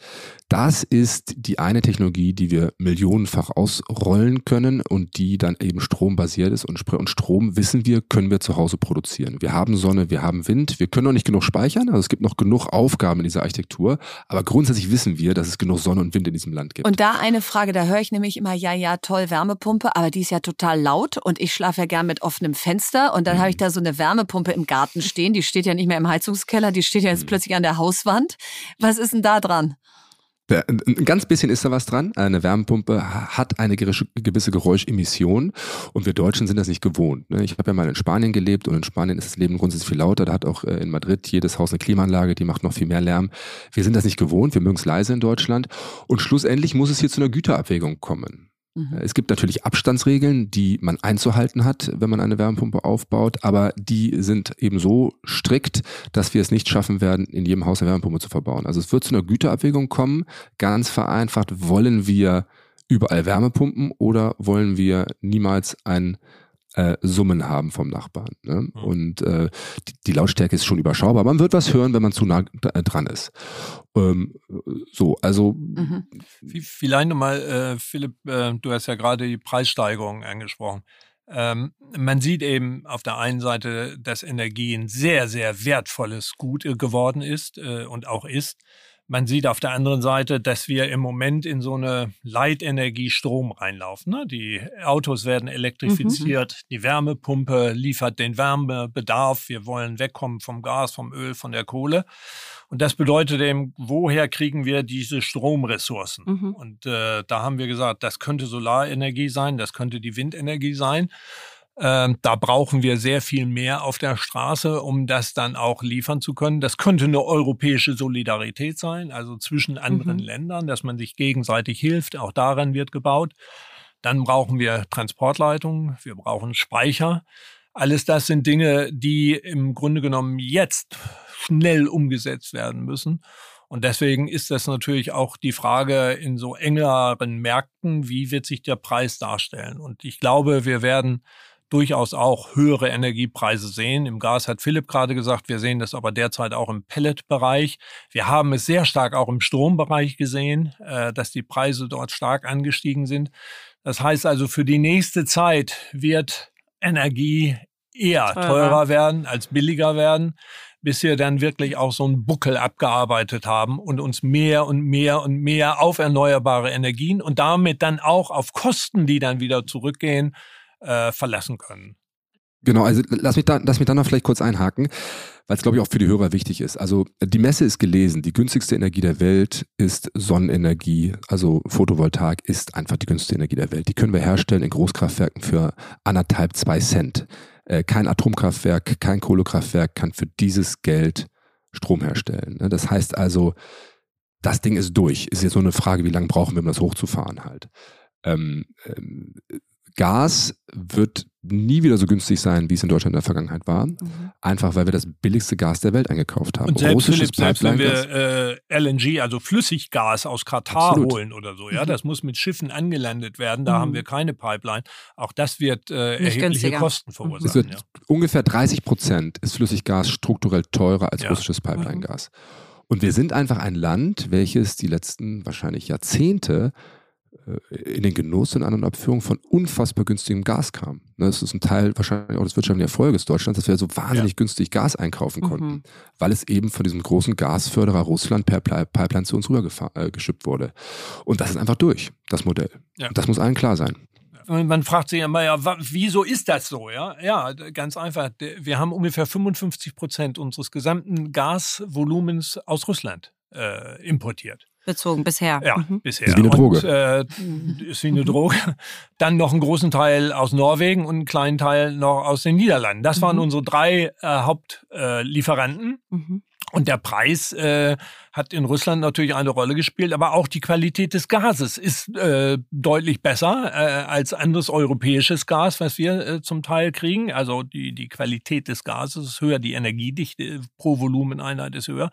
D: Das ist die eine Technologie, die wir millionenfach ausrollen können und die dann eben strombasiert ist und, Strom, wissen wir, können wir zu Hause produzieren. Wir haben Sonne, wir haben Wind, wir können noch nicht genug speichern, also es gibt noch genug Aufgaben in dieser Architektur, aber grundsätzlich wissen wir, dass es genug Sonne und Wind in diesem Land gibt.
A: Und da eine Frage, da höre ich nämlich immer, ja, ja, toll, Wärmepumpe, aber die ist ja total laut und ich schlafe ja gern mit offenem Fenster und dann mhm. habe ich da so eine Wärmepumpe im Garten stehen, die steht ja nicht mehr im Heizungskeller, die steht ja jetzt mhm. plötzlich an der Hauswand. Was ist denn da dran?
D: Ein ganz bisschen ist da was dran. Eine Wärmepumpe hat eine gewisse Geräuschemission und wir Deutschen sind das nicht gewohnt. Ne? Ich habe ja mal in Spanien gelebt und in Spanien ist das Leben grundsätzlich viel lauter. Da hat auch äh, in Madrid jedes Haus eine Klimaanlage, die macht noch viel mehr Lärm. Wir sind das nicht gewohnt, wir mögen es leise in Deutschland und schlussendlich muss es hier zu einer Güterabwägung kommen. Mhm. Es gibt natürlich Abstandsregeln, die man einzuhalten hat, wenn man eine Wärmepumpe aufbaut, aber die sind eben so strikt, dass wir es nicht schaffen werden, in jedem Haus eine Wärmepumpe zu verbauen. Also es wird zu einer Güterabwägung kommen. Ganz vereinfacht, wollen wir überall Wärmepumpen oder wollen wir niemals ein äh, Summen haben vom Nachbarn. Ne? Mhm. Und äh, die, die, Lautstärke ist schon überschaubar. Man wird was hören, wenn man zu nah äh, dran ist. Ähm, so, also. Mhm.
C: Vielleicht nochmal, äh, Philipp, äh, du hast ja gerade die Preissteigerung angesprochen. Ähm, man sieht eben auf der einen Seite, dass Energie ein sehr, sehr wertvolles Gut geworden ist äh, und auch ist. Man sieht auf der anderen Seite, dass wir im Moment in so eine Leitenergie Strom reinlaufen. Ne? Die Autos werden elektrifiziert, mhm. die Wärmepumpe liefert den Wärmebedarf. Wir wollen wegkommen vom Gas, vom Öl, von der Kohle. Und das bedeutet eben, woher kriegen wir diese Stromressourcen? Mhm. Und äh, da haben wir gesagt, das könnte Solarenergie sein, das könnte die Windenergie sein. Ähm, da brauchen wir sehr viel mehr auf der Straße, um das dann auch liefern zu können. Das könnte eine europäische Solidarität sein, also zwischen anderen mhm. Ländern, dass man sich gegenseitig hilft. Auch daran wird gebaut. Dann brauchen wir Transportleitungen, wir brauchen Speicher. Alles das sind Dinge, die im Grunde genommen jetzt schnell umgesetzt werden müssen. Und deswegen ist das natürlich auch die Frage in so engeren Märkten, wie wird sich der Preis darstellen? Und ich glaube, wir werden durchaus auch höhere Energiepreise sehen. Im Gas hat Philipp gerade gesagt, wir sehen das aber derzeit auch im Pelletbereich. Wir haben es sehr stark auch im Strombereich gesehen, äh, dass die Preise dort stark angestiegen sind. Das heißt also, für die nächste Zeit wird Energie eher teurer, teurer werden als billiger werden bis wir dann wirklich auch so einen Buckel abgearbeitet haben und uns mehr und mehr und mehr auf erneuerbare Energien und damit dann auch auf Kosten, die dann wieder zurückgehen, äh, verlassen können.
D: Genau, also lass mich da, lass mich da noch vielleicht kurz einhaken, weil es glaube ich auch für die Hörer wichtig ist. Also die Messe ist gelesen, die günstigste Energie der Welt ist Sonnenenergie, also Photovoltaik ist einfach die günstigste Energie der Welt. Die können wir herstellen in Großkraftwerken für anderthalb, zwei Cent. Äh, kein Atomkraftwerk, kein Kohlekraftwerk kann für dieses Geld Strom herstellen. Ne? Das heißt also, das Ding ist durch. Ist jetzt so eine Frage, wie lange brauchen wir, um das hochzufahren halt. Ähm, ähm, Gas wird nie wieder so günstig sein, wie es in Deutschland in der Vergangenheit war. Mhm. Einfach weil wir das billigste Gas der Welt eingekauft haben.
C: Und selbst, Philipp, selbst wenn wir äh, LNG, also Flüssiggas aus Katar Absolut. holen oder so, ja, mhm. das muss mit Schiffen angelandet werden, da mhm. haben wir keine Pipeline. Auch das wird äh, erhebliche günstiger. Kosten verursachen. Es wird
D: ja. Ungefähr 30 Prozent ist Flüssiggas strukturell teurer als ja. russisches Pipeline-Gas. Und wir sind einfach ein Land, welches die letzten wahrscheinlich Jahrzehnte in den Genuss in An- und Abführung von unfassbar günstigem Gas kamen. Ne, das ist ein Teil wahrscheinlich auch des wirtschaftlichen Erfolges Deutschlands, dass wir so wahnsinnig ja. günstig Gas einkaufen konnten, mhm. weil es eben von diesem großen Gasförderer Russland per Pipeline zu uns rüber äh, wurde. Und das ist einfach durch, das Modell. Ja. Das muss allen klar sein.
C: Man fragt sich immer, ja, wieso ist das so? Ja, ja, ganz einfach. Wir haben ungefähr 55 Prozent unseres gesamten Gasvolumens aus Russland äh, importiert.
B: Bezogen bisher.
C: Ja, mhm. bisher.
D: Ist wie eine Droge. Und,
C: äh, ist wie eine Droge. Dann noch einen großen Teil aus Norwegen und einen kleinen Teil noch aus den Niederlanden. Das waren mhm. unsere drei äh, Hauptlieferanten. Mhm. Und der Preis äh, hat in Russland natürlich eine Rolle gespielt, aber auch die Qualität des Gases ist äh, deutlich besser äh, als anderes europäisches Gas, was wir äh, zum Teil kriegen. Also die, die Qualität des Gases ist höher, die Energiedichte pro Volumeneinheit ist höher.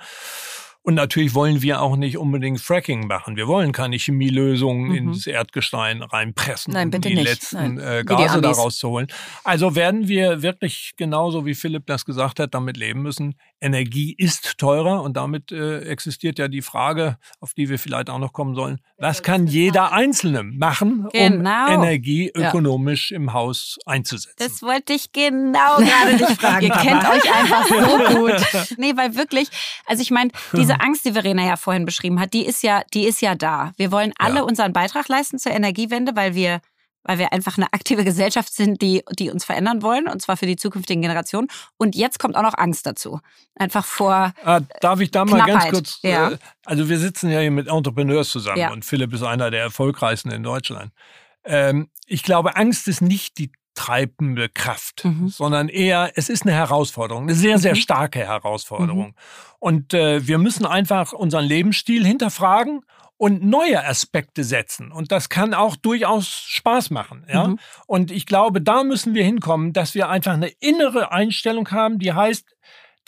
C: Und natürlich wollen wir auch nicht unbedingt Fracking machen. Wir wollen keine Chemielösungen mhm. ins Erdgestein reinpressen,
A: Nein, bitte
C: um die
A: nicht.
C: letzten Nein. Äh, Gase daraus zu holen. Also werden wir wirklich genauso wie Philipp das gesagt hat, damit leben müssen. Energie ist teurer und damit äh, existiert ja die Frage, auf die wir vielleicht auch noch kommen sollen. Was kann jeder Einzelne machen, genau. um Energie ökonomisch ja. im Haus einzusetzen?
B: Das wollte ich genau gerade dich fragen.
A: Ihr kennt euch einfach so gut.
B: Nee, weil wirklich, also ich meine, diese Angst, die Verena ja vorhin beschrieben hat, die ist ja, die ist ja da. Wir wollen alle ja. unseren Beitrag leisten zur Energiewende, weil wir weil wir einfach eine aktive Gesellschaft sind, die, die uns verändern wollen, und zwar für die zukünftigen Generationen. Und jetzt kommt auch noch Angst dazu. Einfach vor.
C: Ah, darf ich da mal Knappheit. ganz kurz. Ja. Äh, also, wir sitzen ja hier mit Entrepreneurs zusammen ja. und Philipp ist einer der erfolgreichsten in Deutschland. Ähm, ich glaube, Angst ist nicht die treibende Kraft, mhm. sondern eher, es ist eine Herausforderung, eine sehr, sehr mhm. starke Herausforderung. Mhm. Und äh, wir müssen einfach unseren Lebensstil hinterfragen und neue Aspekte setzen. Und das kann auch durchaus Spaß machen. Ja? Mhm. Und ich glaube, da müssen wir hinkommen, dass wir einfach eine innere Einstellung haben, die heißt,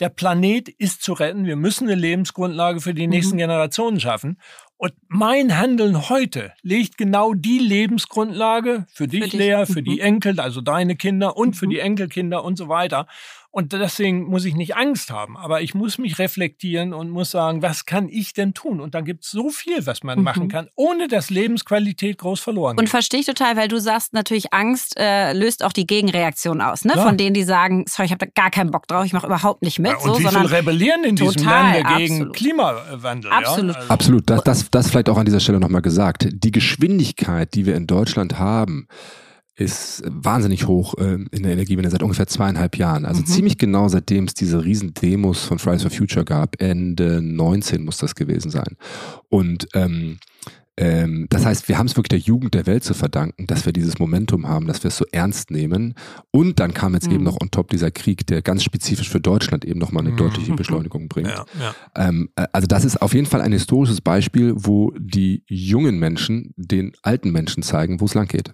C: der Planet ist zu retten. Wir müssen eine Lebensgrundlage für die nächsten mhm. Generationen schaffen. Und mein Handeln heute legt genau die Lebensgrundlage für dich, für dich. Lea, für mhm. die Enkel, also deine Kinder und mhm. für die Enkelkinder und so weiter. Und deswegen muss ich nicht Angst haben, aber ich muss mich reflektieren und muss sagen, was kann ich denn tun? Und dann gibt es so viel, was man mhm. machen kann, ohne dass Lebensqualität groß verloren
B: geht. Und verstehe ich total, weil du sagst natürlich, Angst äh, löst auch die Gegenreaktion aus, ne? Ja. Von denen, die sagen, sorry, ich habe da gar keinen Bock drauf, ich mache überhaupt nicht mit. Ja,
C: und so, wie viel rebellieren in diesem Lande gegen absolut. Klimawandel?
B: Absolut.
C: Ja?
D: Also absolut. Das, das, das vielleicht auch an dieser Stelle nochmal gesagt. Die Geschwindigkeit, die wir in Deutschland haben, ist wahnsinnig hoch äh, in der Energiewende seit ungefähr zweieinhalb Jahren. Also mhm. ziemlich genau seitdem es diese riesen Demos von Fridays for Future gab. Ende 19 muss das gewesen sein. Und ähm, ähm, das heißt, wir haben es wirklich der Jugend der Welt zu verdanken, dass wir dieses Momentum haben, dass wir es so ernst nehmen. Und dann kam jetzt mhm. eben noch on top dieser Krieg, der ganz spezifisch für Deutschland eben nochmal eine mhm. deutliche Beschleunigung bringt. Ja, ja. Ähm, äh, also das ist auf jeden Fall ein historisches Beispiel, wo die jungen Menschen den alten Menschen zeigen, wo es lang geht.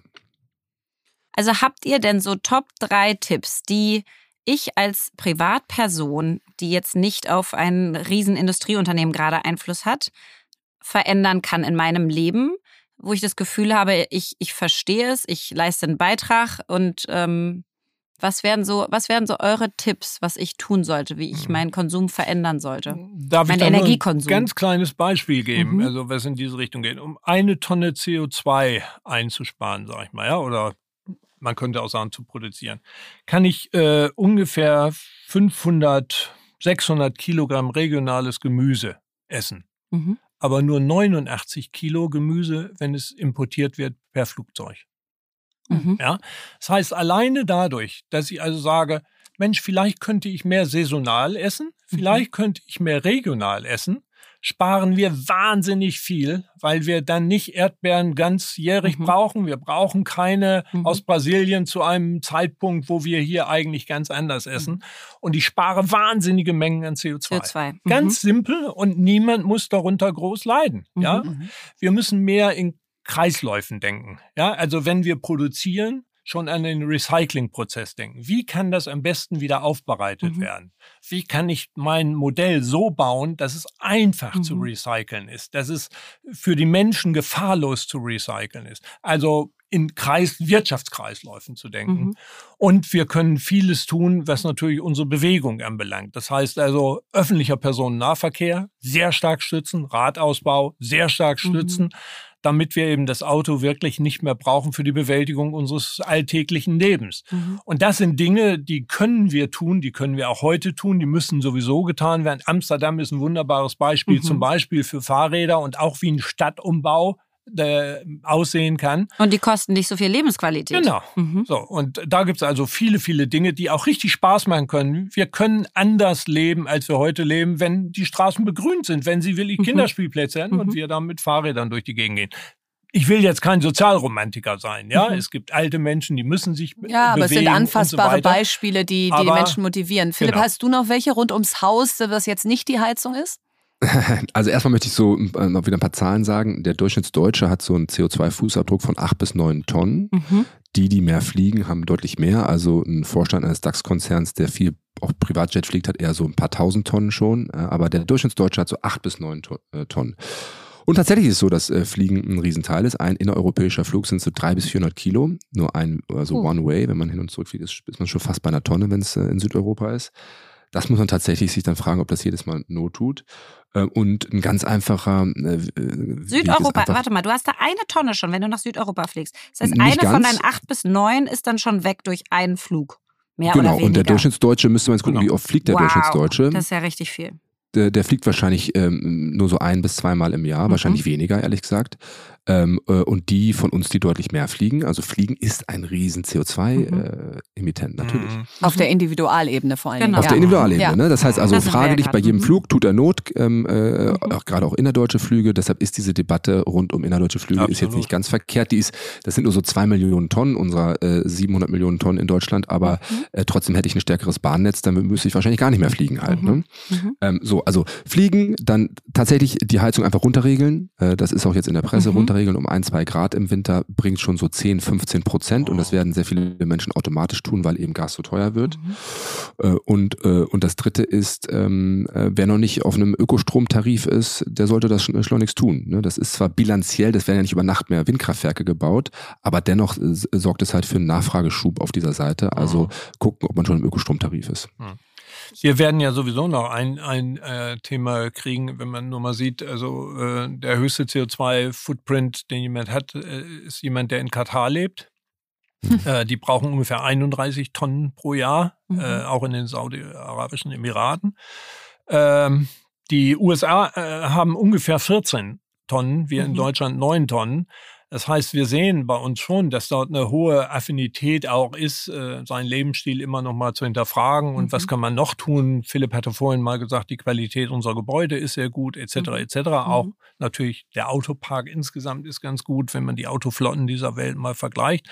B: Also habt ihr denn so Top 3 Tipps, die ich als Privatperson, die jetzt nicht auf ein Riesenindustrieunternehmen gerade Einfluss hat, verändern kann in meinem Leben, wo ich das Gefühl habe, ich, ich verstehe es, ich leiste einen Beitrag und ähm, was wären so, was wären so eure Tipps, was ich tun sollte, wie ich mhm. meinen Konsum verändern sollte?
C: Darf mein ich Energiekonsum. ein ganz kleines Beispiel geben, mhm. also was in diese Richtung geht, um eine Tonne CO2 einzusparen, sag ich mal, ja, oder man könnte auch sagen, zu produzieren, kann ich äh, ungefähr 500, 600 Kilogramm regionales Gemüse essen. Mhm. Aber nur 89 Kilo Gemüse, wenn es importiert wird per Flugzeug. Mhm. Ja? Das heißt, alleine dadurch, dass ich also sage, Mensch, vielleicht könnte ich mehr saisonal essen, vielleicht mhm. könnte ich mehr regional essen, sparen wir wahnsinnig viel, weil wir dann nicht Erdbeeren ganzjährig mhm. brauchen. Wir brauchen keine mhm. aus Brasilien zu einem Zeitpunkt, wo wir hier eigentlich ganz anders mhm. essen. Mhm. Und ich spare wahnsinnige Mengen an CO2. CO2. Mhm. Ganz simpel und niemand muss darunter groß leiden. Ja, mhm. wir müssen mehr in Kreisläufen denken. Ja, also wenn wir produzieren, schon an den Recyclingprozess denken. Wie kann das am besten wieder aufbereitet mhm. werden? Wie kann ich mein Modell so bauen, dass es einfach mhm. zu recyceln ist, dass es für die Menschen gefahrlos zu recyceln ist? Also in Kreis, Wirtschaftskreisläufen zu denken. Mhm. Und wir können vieles tun, was natürlich unsere Bewegung anbelangt. Das heißt also öffentlicher Personennahverkehr sehr stark stützen, Radausbau sehr stark mhm. stützen. Mhm. Damit wir eben das Auto wirklich nicht mehr brauchen für die Bewältigung unseres alltäglichen Lebens. Mhm. Und das sind Dinge, die können wir tun, die können wir auch heute tun, die müssen sowieso getan werden. Amsterdam ist ein wunderbares Beispiel, mhm. zum Beispiel für Fahrräder und auch wie ein Stadtumbau äh, aussehen kann.
B: Und die kosten nicht so viel Lebensqualität.
C: Genau. Mhm. So, und da gibt es also viele, viele Dinge, die auch richtig Spaß machen können. Wir können anders leben, als wir heute leben, wenn die Straßen begrünt sind, wenn sie wirklich mhm. Kinderspielplätze sind mhm. und wir da mit Fahrrädern durch die Gegend gehen ich will jetzt kein Sozialromantiker sein, ja. Mhm. Es gibt alte Menschen, die müssen sich
A: Ja, aber es sind anfassbare so Beispiele, die, die, die Menschen motivieren. Philipp, genau. hast du noch welche rund ums Haus, was jetzt nicht die Heizung ist?
D: Also erstmal möchte ich so äh, noch wieder ein paar Zahlen sagen. Der Durchschnittsdeutsche hat so einen CO2-Fußabdruck von acht bis neun Tonnen. Mhm. Die, die mehr fliegen, haben deutlich mehr. Also ein Vorstand eines DAX-Konzerns, der viel auch Privatjet fliegt, hat eher so ein paar tausend Tonnen schon. Äh, aber der Durchschnittsdeutsche hat so acht bis neun äh, Tonnen. Und tatsächlich ist es so, dass Fliegen ein Riesenteil ist. Ein innereuropäischer Flug sind so drei bis vierhundert Kilo. Nur ein, also oh. One Way. Wenn man hin und zurück fliegt, ist, ist man schon fast bei einer Tonne, wenn es in Südeuropa ist. Das muss man tatsächlich sich dann fragen, ob das jedes Mal Not tut. Äh, und ein ganz einfacher. Äh,
B: Südeuropa, warte mal, du hast da eine Tonne schon, wenn du nach Südeuropa fliegst. Das heißt, eine ganz. von deinen acht bis neun ist dann schon weg durch einen Flug. Mehr
D: genau,
B: oder weniger.
D: und der Durchschnittsdeutsche, müsste man jetzt gucken, genau. wie oft fliegt der wow, Durchschnittsdeutsche.
B: Das ist ja richtig viel.
D: Der, der fliegt wahrscheinlich ähm, nur so ein bis zweimal im Jahr, mhm. wahrscheinlich weniger, ehrlich gesagt. Ähm, äh, und die von uns, die deutlich mehr fliegen. Also Fliegen ist ein riesen CO2-Emittent, mhm. äh, natürlich. Mhm.
A: Auf der Individualebene vor allem. Genau.
D: Auf ja. der Individualebene. Ja. Ne? Das heißt also, das frage dich bei jedem mhm. Flug, tut er Not, ähm, äh, mhm. auch, gerade auch innerdeutsche Flüge. Deshalb ist diese Debatte rund um innerdeutsche Flüge ist jetzt nicht ganz verkehrt. Die ist, das sind nur so zwei Millionen Tonnen unserer äh, 700 Millionen Tonnen in Deutschland, aber mhm. äh, trotzdem hätte ich ein stärkeres Bahnnetz, dann müsste ich wahrscheinlich gar nicht mehr fliegen halt. Ne? Ähm, so, also fliegen, dann tatsächlich die Heizung einfach runterregeln. Äh, das ist auch jetzt in der Presse runterregeln um ein, zwei Grad im Winter bringt schon so 10, 15 Prozent und das werden sehr viele Menschen automatisch tun, weil eben Gas so teuer wird. Mhm. Äh, und, äh, und das dritte ist, ähm, äh, wer noch nicht auf einem Ökostromtarif ist, der sollte das schleunigst tun. Ne? Das ist zwar bilanziell, das werden ja nicht über Nacht mehr Windkraftwerke gebaut, aber dennoch sorgt es halt für einen Nachfrageschub auf dieser Seite. Also mhm. gucken, ob man schon im Ökostromtarif ist. Mhm.
C: Wir werden ja sowieso noch ein, ein äh, Thema kriegen, wenn man nur mal sieht, also äh, der höchste CO2-Footprint, den jemand hat, äh, ist jemand, der in Katar lebt. Hm. Äh, die brauchen ungefähr 31 Tonnen pro Jahr, mhm. äh, auch in den Saudi-Arabischen Emiraten. Ähm, die USA äh, haben ungefähr 14 Tonnen, wir mhm. in Deutschland 9 Tonnen. Das heißt, wir sehen bei uns schon, dass dort eine hohe Affinität auch ist, äh, seinen Lebensstil immer noch mal zu hinterfragen und mhm. was kann man noch tun. Philipp hatte vorhin mal gesagt, die Qualität unserer Gebäude ist sehr gut, etc. Mhm. etc. Auch mhm. natürlich der Autopark insgesamt ist ganz gut, wenn man die Autoflotten dieser Welt mal vergleicht.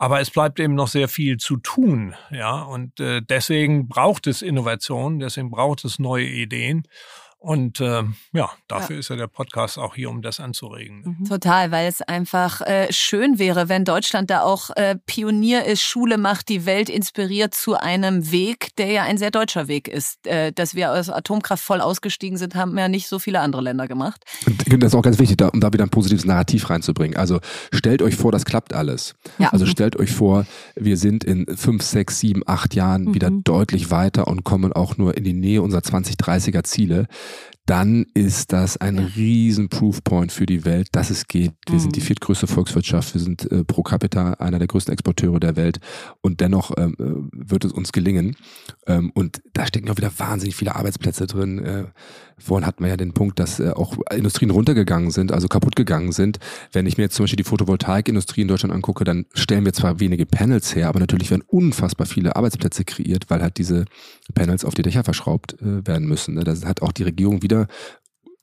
C: Aber es bleibt eben noch sehr viel zu tun, ja. Und äh, deswegen braucht es Innovation, deswegen braucht es neue Ideen. Und äh, ja, dafür ja. ist ja der Podcast auch hier, um das anzuregen.
A: Ne? Mhm. Total, weil es einfach äh, schön wäre, wenn Deutschland da auch äh, Pionier ist, Schule macht, die Welt inspiriert zu einem Weg, der ja ein sehr deutscher Weg ist. Äh, dass wir aus Atomkraft voll ausgestiegen sind, haben ja nicht so viele andere Länder gemacht.
D: Und das ist auch ganz wichtig, um da wieder ein positives Narrativ reinzubringen. Also stellt euch vor, das klappt alles. Ja. Also stellt euch vor, wir sind in fünf, sechs, sieben, acht Jahren mhm. wieder deutlich weiter und kommen auch nur in die Nähe unserer 2030er Ziele dann ist das ein ja. riesen Proofpoint für die Welt, dass es geht. Wir mhm. sind die mhm. viertgrößte Volkswirtschaft, wir sind äh, pro capita einer der größten Exporteure der Welt und dennoch ähm, äh, wird es uns gelingen. Ähm, und da stecken auch wieder wahnsinnig viele Arbeitsplätze drin. Äh, vorhin hatten wir ja den Punkt, dass äh, auch Industrien runtergegangen sind, also kaputt gegangen sind. Wenn ich mir jetzt zum Beispiel die Photovoltaikindustrie in Deutschland angucke, dann stellen wir zwar wenige Panels her, aber natürlich werden unfassbar viele Arbeitsplätze kreiert, weil halt diese Panels auf die Dächer verschraubt äh, werden müssen. Ne? Da hat auch die Regierung wieder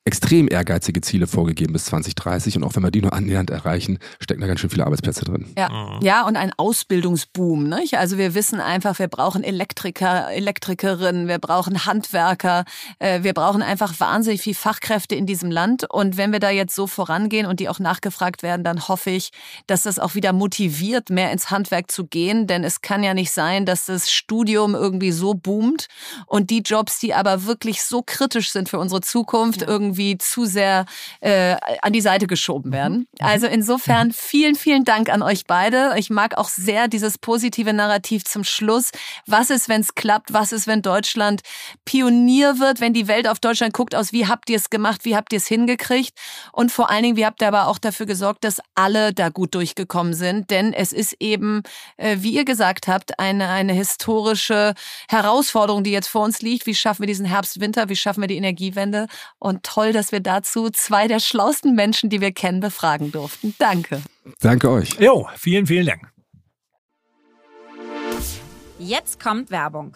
D: extrem ehrgeizige Ziele vorgegeben bis 2030 und auch wenn wir die nur annähernd erreichen, stecken da ganz schön viele Arbeitsplätze drin.
A: Ja, ja und ein Ausbildungsboom. Nicht? Also wir wissen einfach, wir brauchen Elektriker, Elektrikerinnen, wir brauchen Handwerker, äh, wir brauchen einfach wahnsinnig viel Fachkräfte in diesem Land und wenn wir da jetzt so vorangehen und die auch nachgefragt werden, dann hoffe ich, dass das auch wieder motiviert, mehr ins Handwerk zu gehen, denn es kann ja nicht sein, dass das Studium irgendwie so boomt und die Jobs, die aber wirklich so kritisch sind für unsere Zukunft, irgendwie irgendwie zu sehr äh, an die Seite geschoben werden. Mhm. Also insofern vielen, vielen Dank an euch beide. Ich mag auch sehr dieses positive Narrativ zum Schluss. Was ist, wenn es klappt? Was ist, wenn Deutschland Pionier wird, wenn die Welt auf Deutschland guckt aus, wie habt ihr es gemacht, wie habt ihr es hingekriegt? Und vor allen Dingen, wie habt ihr aber auch dafür gesorgt, dass alle da gut durchgekommen sind? Denn es ist eben, äh, wie ihr gesagt habt, eine, eine historische Herausforderung, die jetzt vor uns liegt. Wie schaffen wir diesen Herbst, Winter? Wie schaffen wir die Energiewende? Und toll, dass wir dazu zwei der schlauesten Menschen, die wir kennen, befragen durften. Danke.
D: Danke euch.
C: Jo, vielen, vielen Dank.
B: Jetzt kommt Werbung.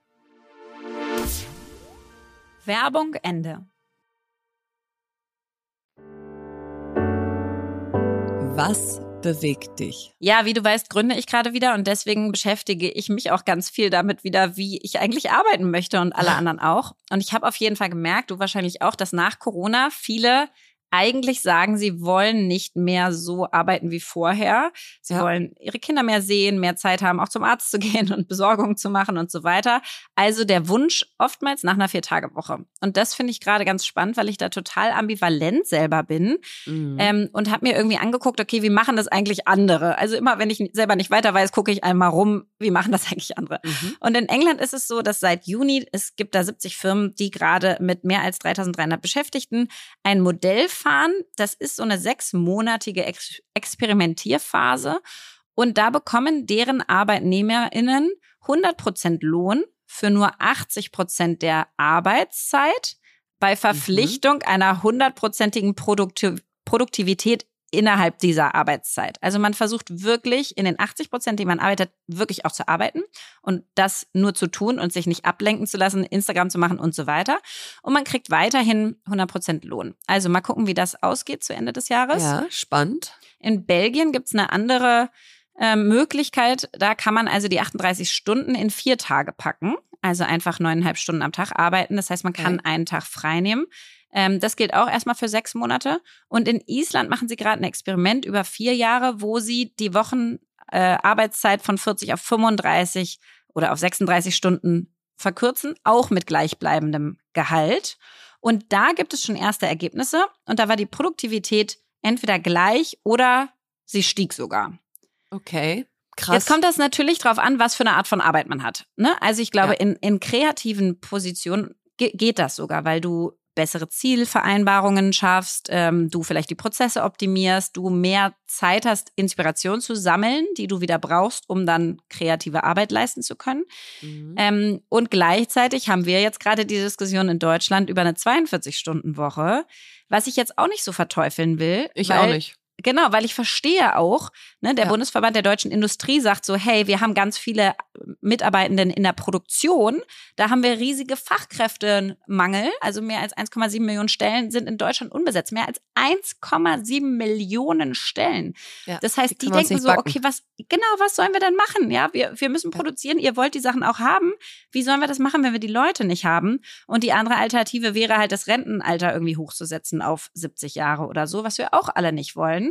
B: Werbung Ende.
A: Was bewegt dich?
B: Ja, wie du weißt, gründe ich gerade wieder und deswegen beschäftige ich mich auch ganz viel damit wieder, wie ich eigentlich arbeiten möchte und alle anderen auch. Und ich habe auf jeden Fall gemerkt, du wahrscheinlich auch, dass nach Corona viele eigentlich sagen, sie wollen nicht mehr so arbeiten wie vorher. Sie ja. wollen ihre Kinder mehr sehen, mehr Zeit haben, auch zum Arzt zu gehen und Besorgungen zu machen und so weiter. Also der Wunsch oftmals nach einer Vier-Tage-Woche. Und das finde ich gerade ganz spannend, weil ich da total ambivalent selber bin mhm. ähm, und habe mir irgendwie angeguckt, okay, wie machen das eigentlich andere? Also immer, wenn ich selber nicht weiter weiß, gucke ich einmal rum, wie machen das eigentlich andere? Mhm. Und in England ist es so, dass seit Juni, es gibt da 70 Firmen, die gerade mit mehr als 3300 Beschäftigten ein Modell fahren. Das ist so eine sechsmonatige Ex Experimentierphase. Und da bekommen deren ArbeitnehmerInnen 100 Prozent Lohn für nur 80 Prozent der Arbeitszeit bei mhm. Verpflichtung mhm. einer hundertprozentigen Produktiv Produktivität innerhalb dieser Arbeitszeit. Also man versucht wirklich in den 80 Prozent, die man arbeitet, wirklich auch zu arbeiten und das nur zu tun und sich nicht ablenken zu lassen, Instagram zu machen und so weiter. Und man kriegt weiterhin 100 Prozent Lohn. Also mal gucken, wie das ausgeht zu Ende des Jahres.
A: Ja, spannend.
B: In Belgien gibt es eine andere äh, Möglichkeit. Da kann man also die 38 Stunden in vier Tage packen. Also einfach neuneinhalb Stunden am Tag arbeiten. Das heißt, man kann okay. einen Tag frei nehmen. Ähm, das gilt auch erstmal für sechs Monate. Und in Island machen sie gerade ein Experiment über vier Jahre, wo sie die Wochenarbeitszeit äh, von 40 auf 35 oder auf 36 Stunden verkürzen, auch mit gleichbleibendem Gehalt. Und da gibt es schon erste Ergebnisse. Und da war die Produktivität entweder gleich oder sie stieg sogar.
A: Okay. Krass.
B: Jetzt kommt das natürlich darauf an, was für eine Art von Arbeit man hat. Ne? Also ich glaube, ja. in, in kreativen Positionen geht das sogar, weil du bessere Zielvereinbarungen schaffst, ähm, du vielleicht die Prozesse optimierst, du mehr Zeit hast, Inspiration zu sammeln, die du wieder brauchst, um dann kreative Arbeit leisten zu können. Mhm. Ähm, und gleichzeitig haben wir jetzt gerade die Diskussion in Deutschland über eine 42-Stunden-Woche, was ich jetzt auch nicht so verteufeln will.
A: Ich auch nicht.
B: Genau, weil ich verstehe auch, ne, der ja. Bundesverband der deutschen Industrie sagt so, hey, wir haben ganz viele Mitarbeitenden in der Produktion, da haben wir riesige Fachkräftemangel, also mehr als 1,7 Millionen Stellen sind in Deutschland unbesetzt, mehr als 1,7 Millionen Stellen. Ja, das heißt, die, die denken so, backen. okay, was genau, was sollen wir denn machen? Ja, wir wir müssen produzieren, ihr wollt die Sachen auch haben. Wie sollen wir das machen, wenn wir die Leute nicht haben? Und die andere Alternative wäre halt das Rentenalter irgendwie hochzusetzen auf 70 Jahre oder so, was wir auch alle nicht wollen.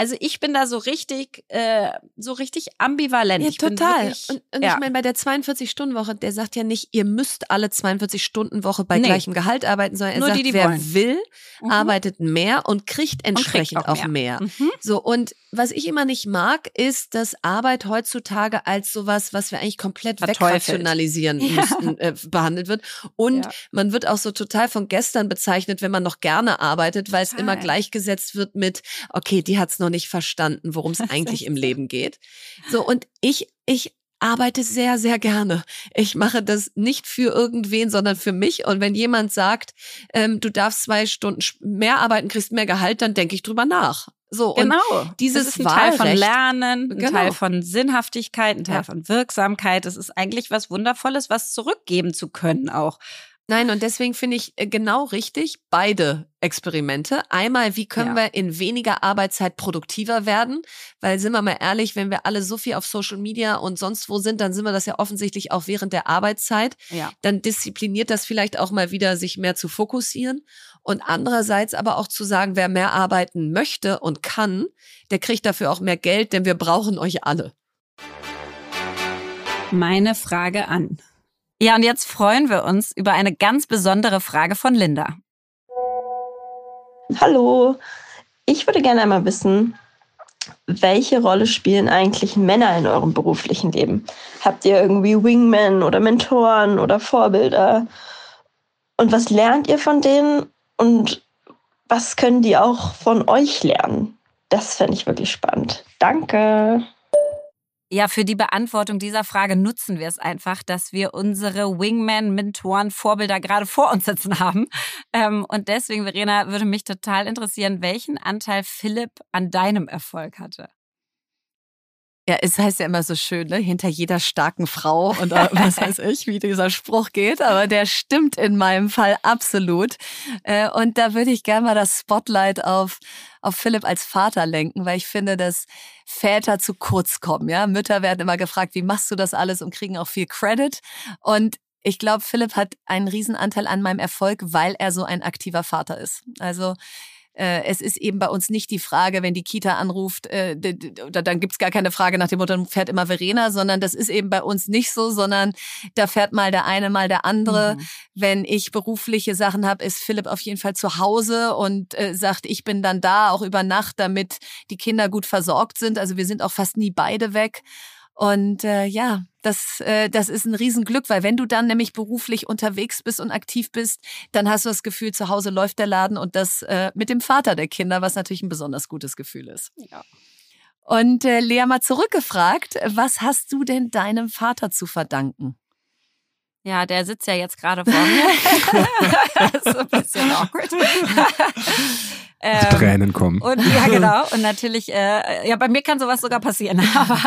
B: Also ich bin da so richtig, äh, so richtig ambivalent.
A: Ja,
B: ich
A: total. Wirklich, und, und ja. ich meine, bei der 42-Stunden-Woche, der sagt ja nicht, ihr müsst alle 42-Stunden-Woche bei nee. gleichem Gehalt arbeiten, sondern er Nur sagt, die, die wer wollen. will, mhm. arbeitet mehr und kriegt entsprechend und kriegt auch, auch, mehr. mehr. Mhm. So, und was ich immer nicht mag, ist, dass Arbeit heutzutage als sowas, was wir eigentlich komplett wegrationalisieren ja. müssten, äh, behandelt wird. Und ja. man wird auch so total von gestern bezeichnet, wenn man noch gerne arbeitet, weil es immer gleichgesetzt wird mit, okay, die hat's noch noch nicht verstanden, worum es eigentlich im Leben geht. So, und ich, ich arbeite sehr, sehr gerne. Ich mache das nicht für irgendwen, sondern für mich. Und wenn jemand sagt, ähm, du darfst zwei Stunden mehr arbeiten, kriegst mehr Gehalt, dann denke ich drüber nach. So,
B: genau. dieses das ist ein Wahlrecht, Teil von Lernen, ein genau. Teil von Sinnhaftigkeit, ein Teil ja. von Wirksamkeit. Das ist eigentlich was Wundervolles, was zurückgeben zu können auch.
A: Nein, und deswegen finde ich äh, genau richtig beide Experimente. Einmal, wie können ja. wir in weniger Arbeitszeit produktiver werden? Weil sind wir mal ehrlich, wenn wir alle so viel auf Social Media und sonst wo sind, dann sind wir das ja offensichtlich auch während der Arbeitszeit. Ja. Dann diszipliniert das vielleicht auch mal wieder, sich mehr zu fokussieren. Und andererseits aber auch zu sagen, wer mehr arbeiten möchte und kann, der kriegt dafür auch mehr Geld, denn wir brauchen euch alle.
B: Meine Frage an. Ja, und jetzt freuen wir uns über eine ganz besondere Frage von Linda.
E: Hallo, ich würde gerne einmal wissen, welche Rolle spielen eigentlich Männer in eurem beruflichen Leben? Habt ihr irgendwie Wingmen oder Mentoren oder Vorbilder? Und was lernt ihr von denen? Und was können die auch von euch lernen? Das fände ich wirklich spannend. Danke.
B: Ja, für die Beantwortung dieser Frage nutzen wir es einfach, dass wir unsere Wingman, Mentoren, Vorbilder gerade vor uns sitzen haben. Ähm, und deswegen, Verena, würde mich total interessieren, welchen Anteil Philipp an deinem Erfolg hatte.
A: Ja, es heißt ja immer so schön, ne? hinter jeder starken Frau und äh, was weiß ich, wie dieser Spruch geht, aber der stimmt in meinem Fall absolut. Äh, und da würde ich gerne mal das Spotlight auf, auf Philipp als Vater lenken, weil ich finde, dass Väter zu kurz kommen. Ja, Mütter werden immer gefragt, wie machst du das alles und kriegen auch viel Credit. Und ich glaube, Philipp hat einen Riesenanteil an meinem Erfolg, weil er so ein aktiver Vater ist. Also es ist eben bei uns nicht die Frage, wenn die Kita anruft, äh, dann gibt's gar keine Frage nach dem Motto, fährt immer Verena, sondern das ist eben bei uns nicht so, sondern da fährt mal der eine, mal der andere. Mhm. Wenn ich berufliche Sachen habe, ist Philipp auf jeden Fall zu Hause und äh, sagt, ich bin dann da, auch über Nacht, damit die Kinder gut versorgt sind. Also wir sind auch fast nie beide weg. Und äh, ja, das, äh, das ist ein Riesenglück, weil wenn du dann nämlich beruflich unterwegs bist und aktiv bist, dann hast du das Gefühl, zu Hause läuft der Laden und das äh, mit dem Vater der Kinder, was natürlich ein besonders gutes Gefühl ist. Ja. Und äh, Lea mal zurückgefragt, was hast du denn deinem Vater zu verdanken?
B: Ja, der sitzt ja jetzt gerade vor mir. das ist ein bisschen awkward.
D: ähm, Tränen kommen.
B: Und ja, genau. Und natürlich, äh, ja, bei mir kann sowas sogar passieren. Aber,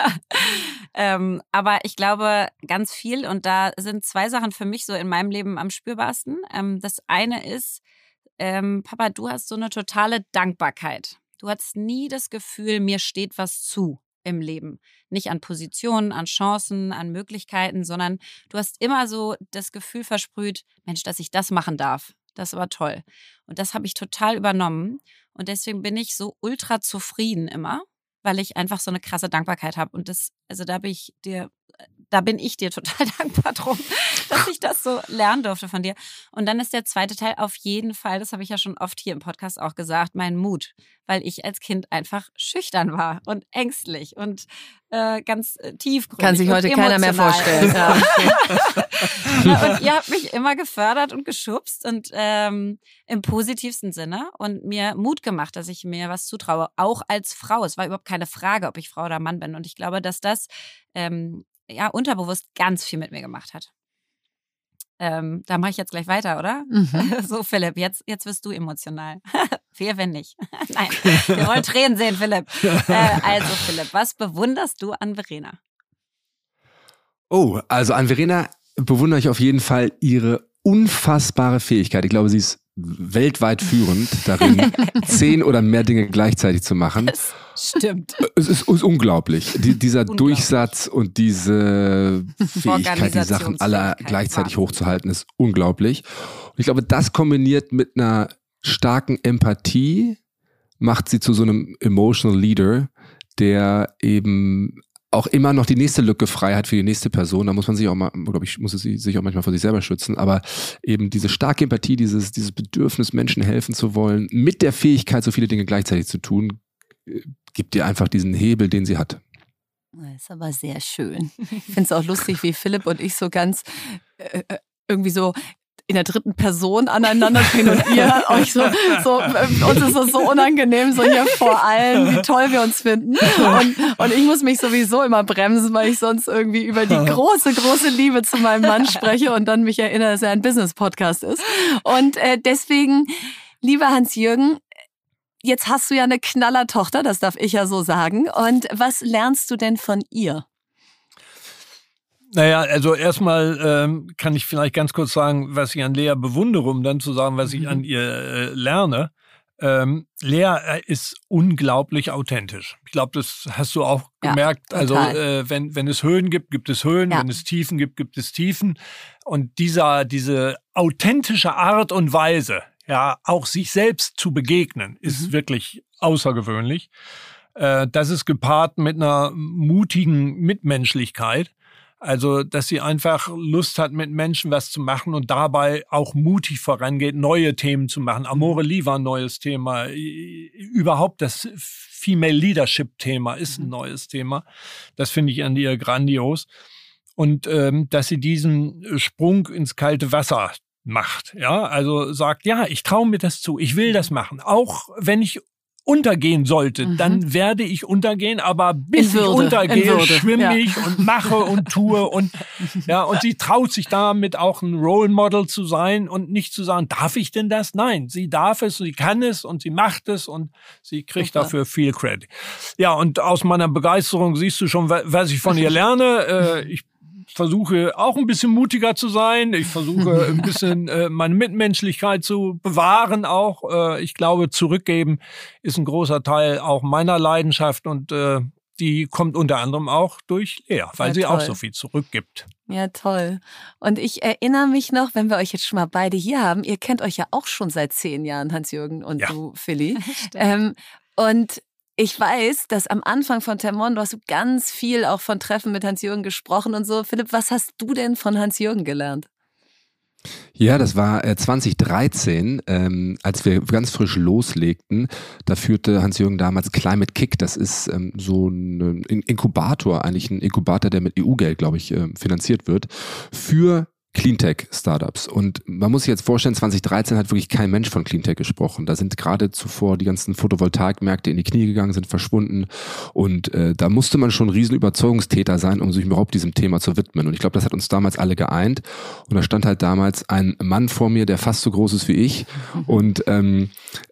B: ähm, aber ich glaube ganz viel. Und da sind zwei Sachen für mich so in meinem Leben am spürbarsten. Ähm, das eine ist, ähm, Papa, du hast so eine totale Dankbarkeit. Du hast nie das Gefühl, mir steht was zu im Leben. Nicht an Positionen, an Chancen, an Möglichkeiten, sondern du hast immer so das Gefühl versprüht, Mensch, dass ich das machen darf. Das war toll. Und das habe ich total übernommen. Und deswegen bin ich so ultra zufrieden immer, weil ich einfach so eine krasse Dankbarkeit habe. Und das, also da bin ich dir da bin ich dir total dankbar drum, dass ich das so lernen durfte von dir. Und dann ist der zweite Teil auf jeden Fall, das habe ich ja schon oft hier im Podcast auch gesagt, mein Mut, weil ich als Kind einfach schüchtern war und ängstlich und äh, ganz äh, tiefgründig.
A: Kann sich heute keiner mehr vorstellen. Ja.
B: und ihr habt mich immer gefördert und geschubst und ähm, im positivsten Sinne und mir Mut gemacht, dass ich mir was zutraue, auch als Frau. Es war überhaupt keine Frage, ob ich Frau oder Mann bin. Und ich glaube, dass das ähm, ja unterbewusst ganz viel mit mir gemacht hat. Ähm, da mache ich jetzt gleich weiter, oder? Mhm. So, Philipp, jetzt, jetzt wirst du emotional. Wer, wenn nicht? Nein, wir wollen Tränen sehen, Philipp. Äh, also, Philipp, was bewunderst du an Verena?
D: Oh, also an Verena bewundere ich auf jeden Fall ihre unfassbare Fähigkeit. Ich glaube, sie ist weltweit führend darin, zehn oder mehr Dinge gleichzeitig zu machen. Das
B: stimmt.
D: Es ist, ist unglaublich. Die, dieser unglaublich. Durchsatz und diese Fähigkeit, die Sachen alle gleichzeitig hochzuhalten, ist unglaublich. Und ich glaube, das kombiniert mit einer starken Empathie macht sie zu so einem emotional Leader, der eben auch immer noch die nächste Lücke frei hat für die nächste Person. Da muss man sich auch mal, glaube ich, muss es sich auch manchmal vor sich selber schützen. Aber eben diese starke Empathie, dieses, dieses Bedürfnis, Menschen helfen zu wollen, mit der Fähigkeit, so viele Dinge gleichzeitig zu tun, äh, gibt ihr einfach diesen Hebel, den sie hat.
A: Das ist aber sehr schön. Ich finde es auch lustig, wie Philipp und ich so ganz äh, äh irgendwie so in der dritten Person aneinander stehen und ihr euch so, so uns ist das so unangenehm, so hier vor allen, wie toll wir uns finden. Und, und ich muss mich sowieso immer bremsen, weil ich sonst irgendwie über die große, große Liebe zu meinem Mann spreche und dann mich erinnere, dass er ein Business-Podcast ist. Und äh, deswegen, lieber Hans-Jürgen, jetzt hast du ja eine Knallertochter, das darf ich ja so sagen. Und was lernst du denn von ihr?
C: Naja, also erstmal ähm, kann ich vielleicht ganz kurz sagen, was ich an Lea bewundere, um dann zu sagen, was ich mhm. an ihr äh, lerne. Ähm, Lea äh, ist unglaublich authentisch. Ich glaube, das hast du auch ja, gemerkt. Also äh, wenn, wenn es Höhen gibt, gibt es Höhen, ja. wenn es Tiefen gibt, gibt es Tiefen. Und dieser, diese authentische Art und Weise, ja, auch sich selbst zu begegnen, ist mhm. wirklich außergewöhnlich. Äh, das ist gepaart mit einer mutigen Mitmenschlichkeit. Also, dass sie einfach Lust hat, mit Menschen was zu machen und dabei auch mutig vorangeht, neue Themen zu machen. Amore Lee war ein neues Thema. Überhaupt das Female Leadership Thema ist ein mhm. neues Thema. Das finde ich an ihr grandios. Und ähm, dass sie diesen Sprung ins kalte Wasser macht. Ja, also sagt, ja, ich traue mir das zu, ich will das machen, auch wenn ich untergehen sollte, mhm. dann werde ich untergehen, aber bis ich untergehe, schwimme ja. ich und mache und tue und ja, und sie traut sich damit auch ein Role Model zu sein und nicht zu sagen, darf ich denn das? Nein, sie darf es, sie kann es und sie macht es und sie kriegt Super. dafür viel Credit. Ja, und aus meiner Begeisterung siehst du schon, was ich von ihr lerne. Äh, ich versuche auch ein bisschen mutiger zu sein. Ich versuche ein bisschen äh, meine Mitmenschlichkeit zu bewahren auch. Äh, ich glaube, zurückgeben ist ein großer Teil auch meiner Leidenschaft und äh, die kommt unter anderem auch durch Lea, weil ja, sie auch so viel zurückgibt.
A: Ja, toll. Und ich erinnere mich noch, wenn wir euch jetzt schon mal beide hier haben, ihr kennt euch ja auch schon seit zehn Jahren, Hans-Jürgen und ja. du, Philly. ähm, und ich weiß, dass am Anfang von Termon, hast du ganz viel auch von Treffen mit Hans-Jürgen gesprochen und so. Philipp, was hast du denn von Hans-Jürgen gelernt?
D: Ja, das war äh, 2013, ähm, als wir ganz frisch loslegten. Da führte Hans-Jürgen damals Climate Kick. Das ist ähm, so ein Inkubator, eigentlich ein Inkubator, der mit EU-Geld, glaube ich, äh, finanziert wird, für Cleantech-Startups. Und man muss sich jetzt vorstellen, 2013 hat wirklich kein Mensch von Cleantech gesprochen. Da sind gerade zuvor die ganzen Photovoltaikmärkte in die Knie gegangen, sind verschwunden. Und äh, da musste man schon riesen Überzeugungstäter sein, um sich überhaupt diesem Thema zu widmen. Und ich glaube, das hat uns damals alle geeint. Und da stand halt damals ein Mann vor mir, der fast so groß ist wie ich. Und ähm,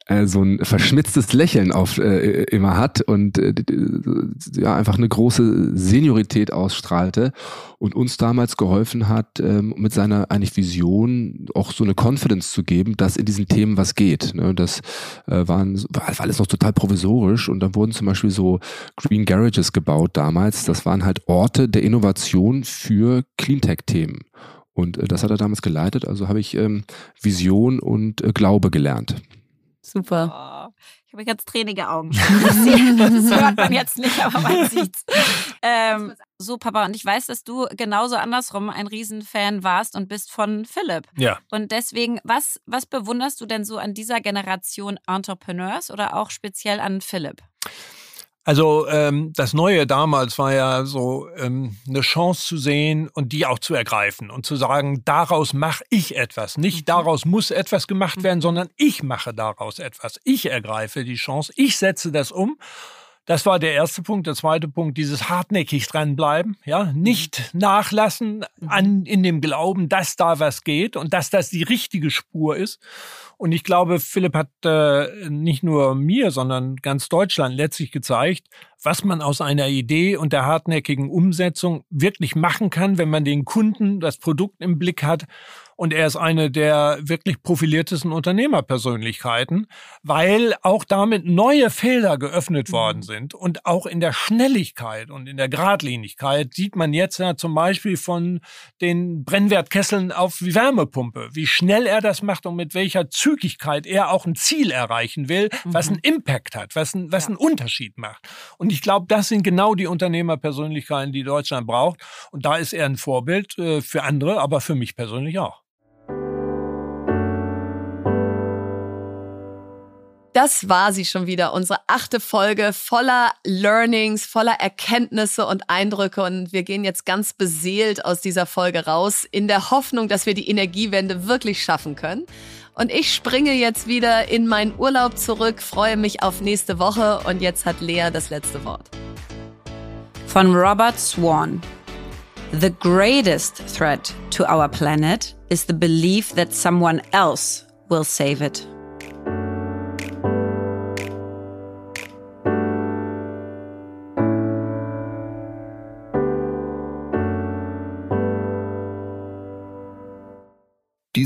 D: äh, so ein verschmitztes Lächeln auf äh, immer hat und äh, ja einfach eine große Seniorität ausstrahlte und uns damals geholfen hat, ähm, mit seiner eigentlich Vision auch so eine Confidence zu geben, dass in diesen Themen was geht. Ne? Das äh, waren, war alles noch total provisorisch und dann wurden zum Beispiel so Green Garages gebaut damals. Das waren halt Orte der Innovation für Cleantech-Themen. Und äh, das hat er damals geleitet, also habe ich ähm, Vision und äh, Glaube gelernt.
A: Super.
B: Oh, ich habe ganz tränige Augen. Das hört man jetzt nicht, aber man sieht's. Ähm, so, Papa, und ich weiß, dass du genauso andersrum ein Riesenfan warst und bist von Philipp.
C: Ja.
B: Und deswegen, was, was bewunderst du denn so an dieser Generation Entrepreneurs oder auch speziell an Philipp?
C: Also ähm, das Neue damals war ja so ähm, eine Chance zu sehen und die auch zu ergreifen und zu sagen, daraus mache ich etwas. Nicht mhm. daraus muss etwas gemacht mhm. werden, sondern ich mache daraus etwas. Ich ergreife die Chance, ich setze das um. Das war der erste Punkt. Der zweite Punkt, dieses hartnäckig dranbleiben, ja, nicht mhm. nachlassen an, in dem Glauben, dass da was geht und dass das die richtige Spur ist. Und ich glaube, Philipp hat äh, nicht nur mir, sondern ganz Deutschland letztlich gezeigt, was man aus einer Idee und der hartnäckigen Umsetzung wirklich machen kann, wenn man den Kunden, das Produkt im Blick hat und er ist eine der wirklich profiliertesten Unternehmerpersönlichkeiten, weil auch damit neue Felder geöffnet mhm. worden sind. Und auch in der Schnelligkeit und in der Gradlinigkeit sieht man jetzt ja zum Beispiel von den Brennwertkesseln auf die Wärmepumpe, wie schnell er das macht und mit welcher Zügigkeit er auch ein Ziel erreichen will, mhm. was einen Impact hat, was, ein, was ja. einen Unterschied macht. Und ich glaube, das sind genau die Unternehmerpersönlichkeiten, die Deutschland braucht. Und da ist er ein Vorbild äh, für andere, aber für mich persönlich auch.
A: Das war sie schon wieder, unsere achte Folge voller Learnings, voller Erkenntnisse und Eindrücke. Und wir gehen jetzt ganz beseelt aus dieser Folge raus, in der Hoffnung, dass wir die Energiewende wirklich schaffen können. Und ich springe jetzt wieder in meinen Urlaub zurück, freue mich auf nächste Woche. Und jetzt hat Lea das letzte Wort.
B: Von Robert Swan. The greatest threat to our planet is the belief that someone else will save it.